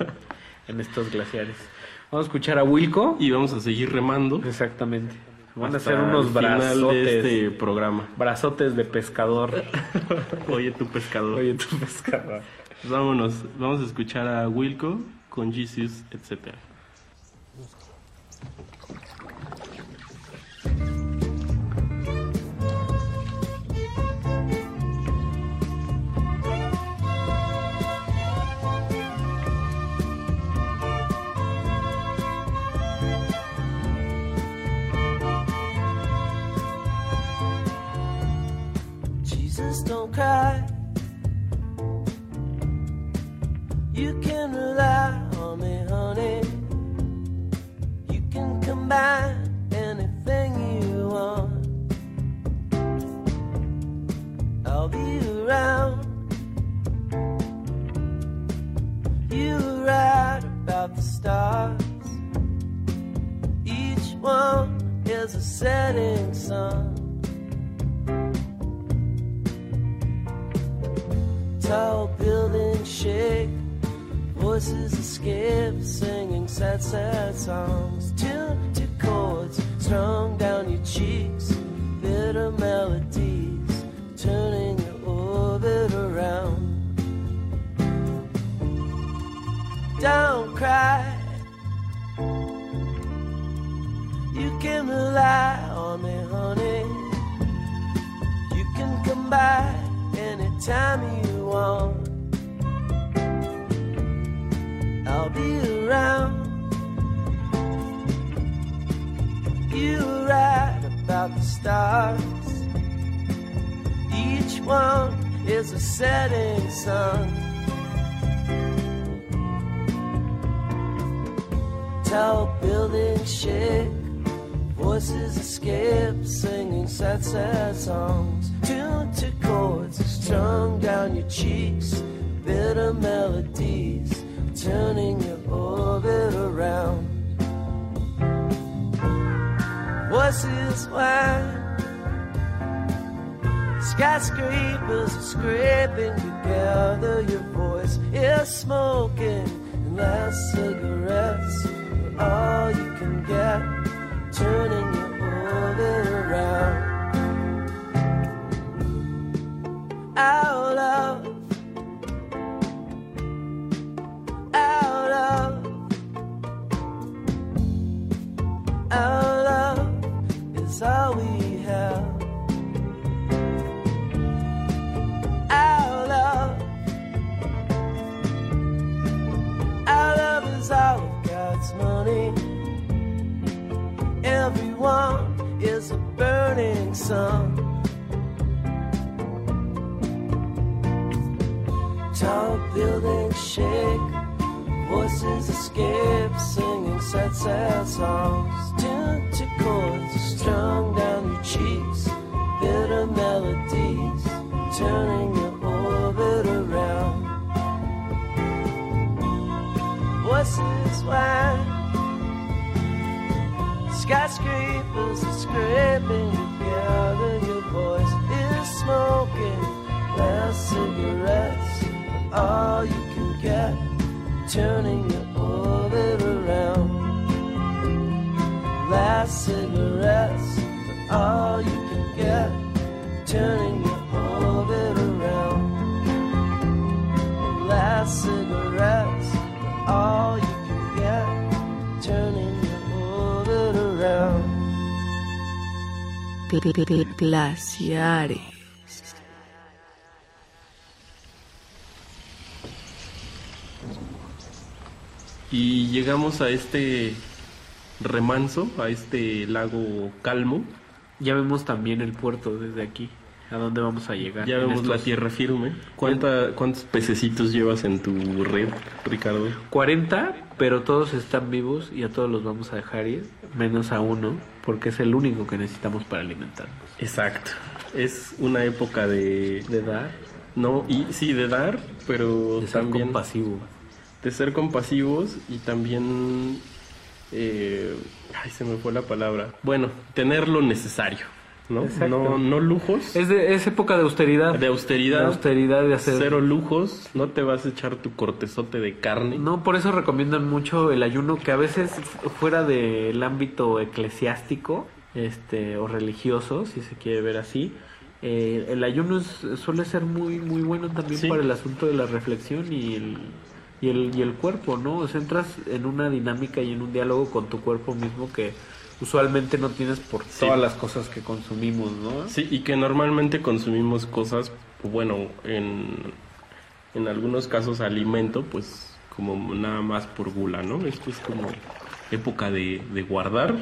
en estos glaciares. Vamos a escuchar a Wilco y vamos a seguir remando. Exactamente. Van a hacer unos final de brazotes este programa. Brazotes de pescador. Oye, tu pescador. Oye, tu pescador. Pues vámonos, vamos a escuchar a Wilco con Jesus, etcétera. Don't cry. You can rely on me, honey. You can combine anything you want. I'll be around. You right about the stars. Each one is a setting sun. Tall buildings shake, voices escape, singing sad, sad songs. Tuned to chords strung down your cheeks, bitter melodies turning your orbit around. Don't cry, you can rely on me, honey. You can come by anytime you want. I'll be around. You right about the stars. Each one is a setting sun. Tall buildings shake, voices escape, singing sad, sad songs. Tuned to chords strung down your cheeks, bitter melodies turning your orbit around. Voices whine, skyscrapers are scraping together. Your voice is smoking and last cigarettes are all you can get. Turning your orbit around. Out of, out of, our love is all we have. Is all of God's money. Everyone is a burning sun. Tall buildings shake, voices escape, singing sad, sad songs. To chords strung down your cheeks, skyscrapers are scraping together. Your voice is smoking, last cigarettes all you can get, turning your orbit around. Last cigarettes are all you can get, turning your Glaciares. Y llegamos a este remanso, a este lago calmo. Ya vemos también el puerto desde aquí, a dónde vamos a llegar. Ya vemos la estos tierra firme. ¿Cuánta, ¿Cuántos pececitos llevas en tu red, Ricardo? 40, pero todos están vivos y a todos los vamos a dejar ir, menos a uno, porque es el único que necesitamos para alimentarnos. Exacto. Es una época de... De dar. No, y sí, de dar, pero De ser también... compasivo. De ser compasivos y también... eh, ay, se me fue la palabra. Bueno, tener lo necesario, ¿no? No, no lujos. Es, de, es época de austeridad. De austeridad. De austeridad, de hacer... Cero lujos. No te vas a echar tu cortezote de carne. No, por eso recomiendan mucho el ayuno, que a veces fu- fuera del ámbito eclesiástico este, o religioso, si se quiere ver así, eh, el ayuno es- suele ser muy muy bueno también Sí. para el asunto de la reflexión y el, y el, y el cuerpo, ¿no? O sea, entras en una dinámica y en un diálogo con tu cuerpo mismo que usualmente no tienes por todas las cosas que consumimos, ¿no? Sí, y que normalmente consumimos cosas, bueno, en, en algunos casos alimento, pues como nada más por gula, ¿no? Esto es como época de, de guardar,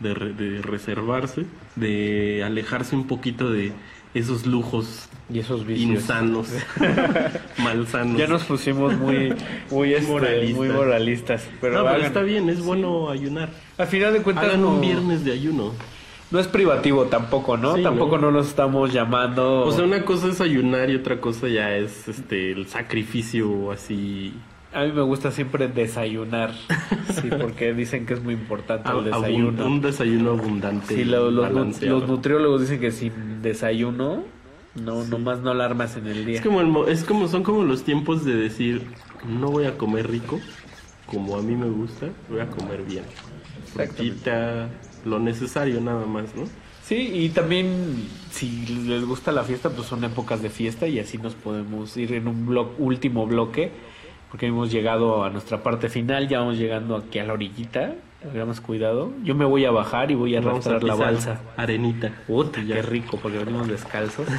de, re- de reservarse, de alejarse un poquito de esos lujos y esos vicios. insanos, malsanos. Ya nos pusimos muy muy, este, Moralistas. muy moralistas, pero, no, pero está bien, es bueno ayunar. Al final de cuentas Hagan no, un viernes de ayuno. no es privativo tampoco, ¿no? Sí, tampoco ¿no? no nos estamos llamando. O sea, una cosa es ayunar y otra cosa ya es este el sacrificio así A mí me gusta siempre desayunar, sí, porque dicen que es muy importante el desayuno. Un desayuno abundante. Sí, lo- balanceado. los nutriólogos dicen que sin desayuno, no, nomás no la armas en el día. Es como, el mo- es como son como los tiempos de decir no voy a comer rico como a mí me gusta, voy a comer bien. Frutita, lo necesario nada más, ¿no? Sí, y también si les gusta la fiesta, pues son épocas de fiesta y así nos podemos ir en un blo- último bloque, porque hemos llegado a nuestra parte final, ya vamos llegando aquí a la orillita, tengamos cuidado. Yo me voy a bajar y voy a Vamos a arrastrar la balsa. Arenita. Puta, qué rico, porque venimos descalzos.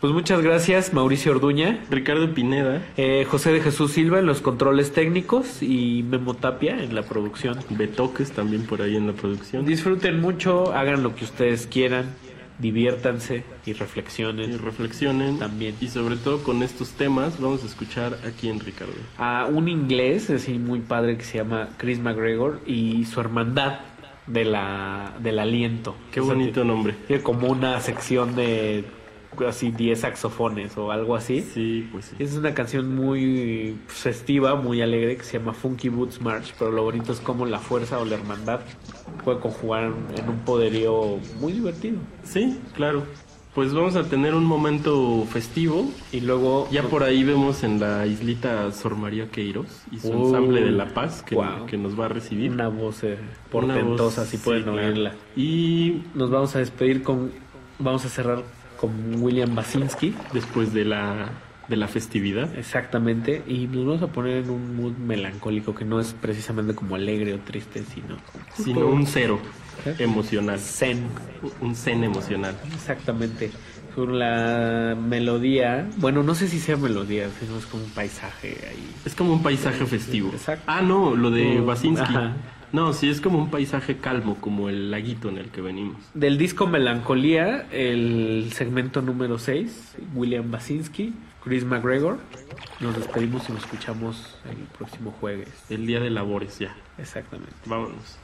Pues muchas gracias, Mauricio Orduña. Ricardo Pineda. Eh, José de Jesús Silva en los controles técnicos y Memo Tapia en la producción. Betoques también por ahí en la producción. Disfruten mucho, hagan lo que ustedes quieran, diviértanse y reflexionen. Y reflexionen. También. Y sobre todo con estos temas vamos a escuchar aquí en Ricardo. A un inglés así muy padre que se llama Chris McGregor y su hermandad de la del aliento. Qué O sea, bonito nombre. Tiene como una sección de así 10 saxofones o algo así. Sí, pues sí. Es una canción muy festiva, muy alegre que se llama Funky Boots March, pero lo bonito es como la fuerza o la hermandad puede conjugar en un poderío muy divertido. Sí, claro. Pues vamos a tener un momento festivo. Y luego... Ya por ahí vemos en la islita Sor María Queiros y su Uh, ensamble de La Paz que, wow. que nos va a recibir. Una voz eh, Una portentosa, voz, si pueden sí, oírla. Y nos vamos a despedir con... Vamos a cerrar con William Basinski. Después de la, de la festividad. Exactamente. Y nos vamos a poner en un mood melancólico que no es precisamente como alegre o triste, sino... Sino un cero emocional. Zen. Un zen emocional. Exactamente. Con la melodía, bueno, no sé si sea melodía, sino es como un paisaje ahí. Es como un paisaje festivo. Ah, no, lo de Basinski. ajá. No, sí, es como un paisaje calmo, como el laguito en el que venimos. Del disco Melancolía, el segmento número 6, William Basinski, Chris McGregor. Nos despedimos y nos escuchamos el próximo jueves. El día de labores ya. Exactamente. Vámonos.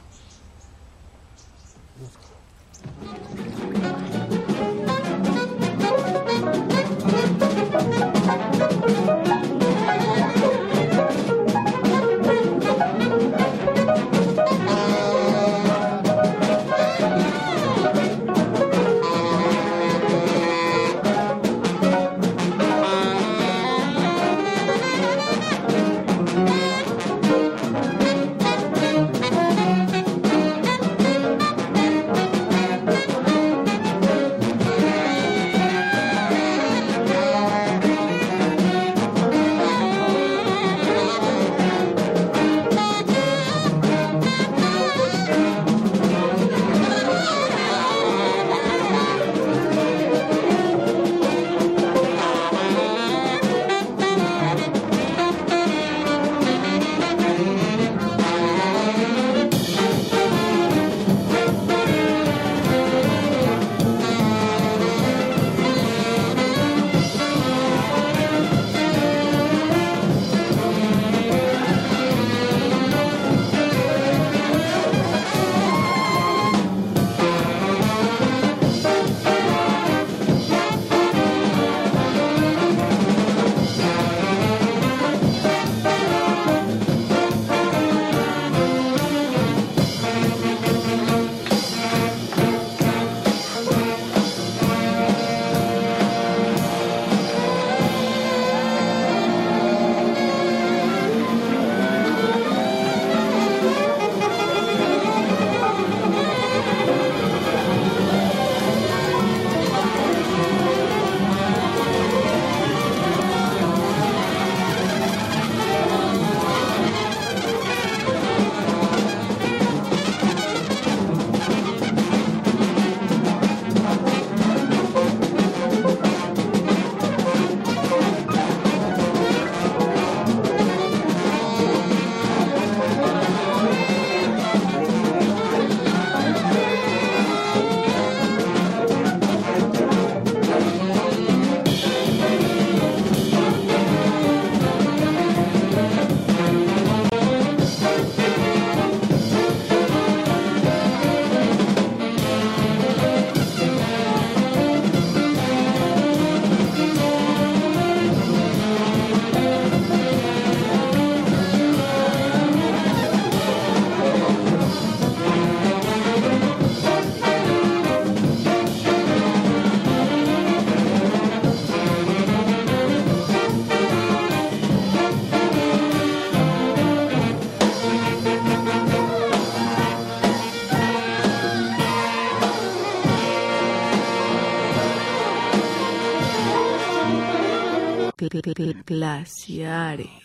Siglos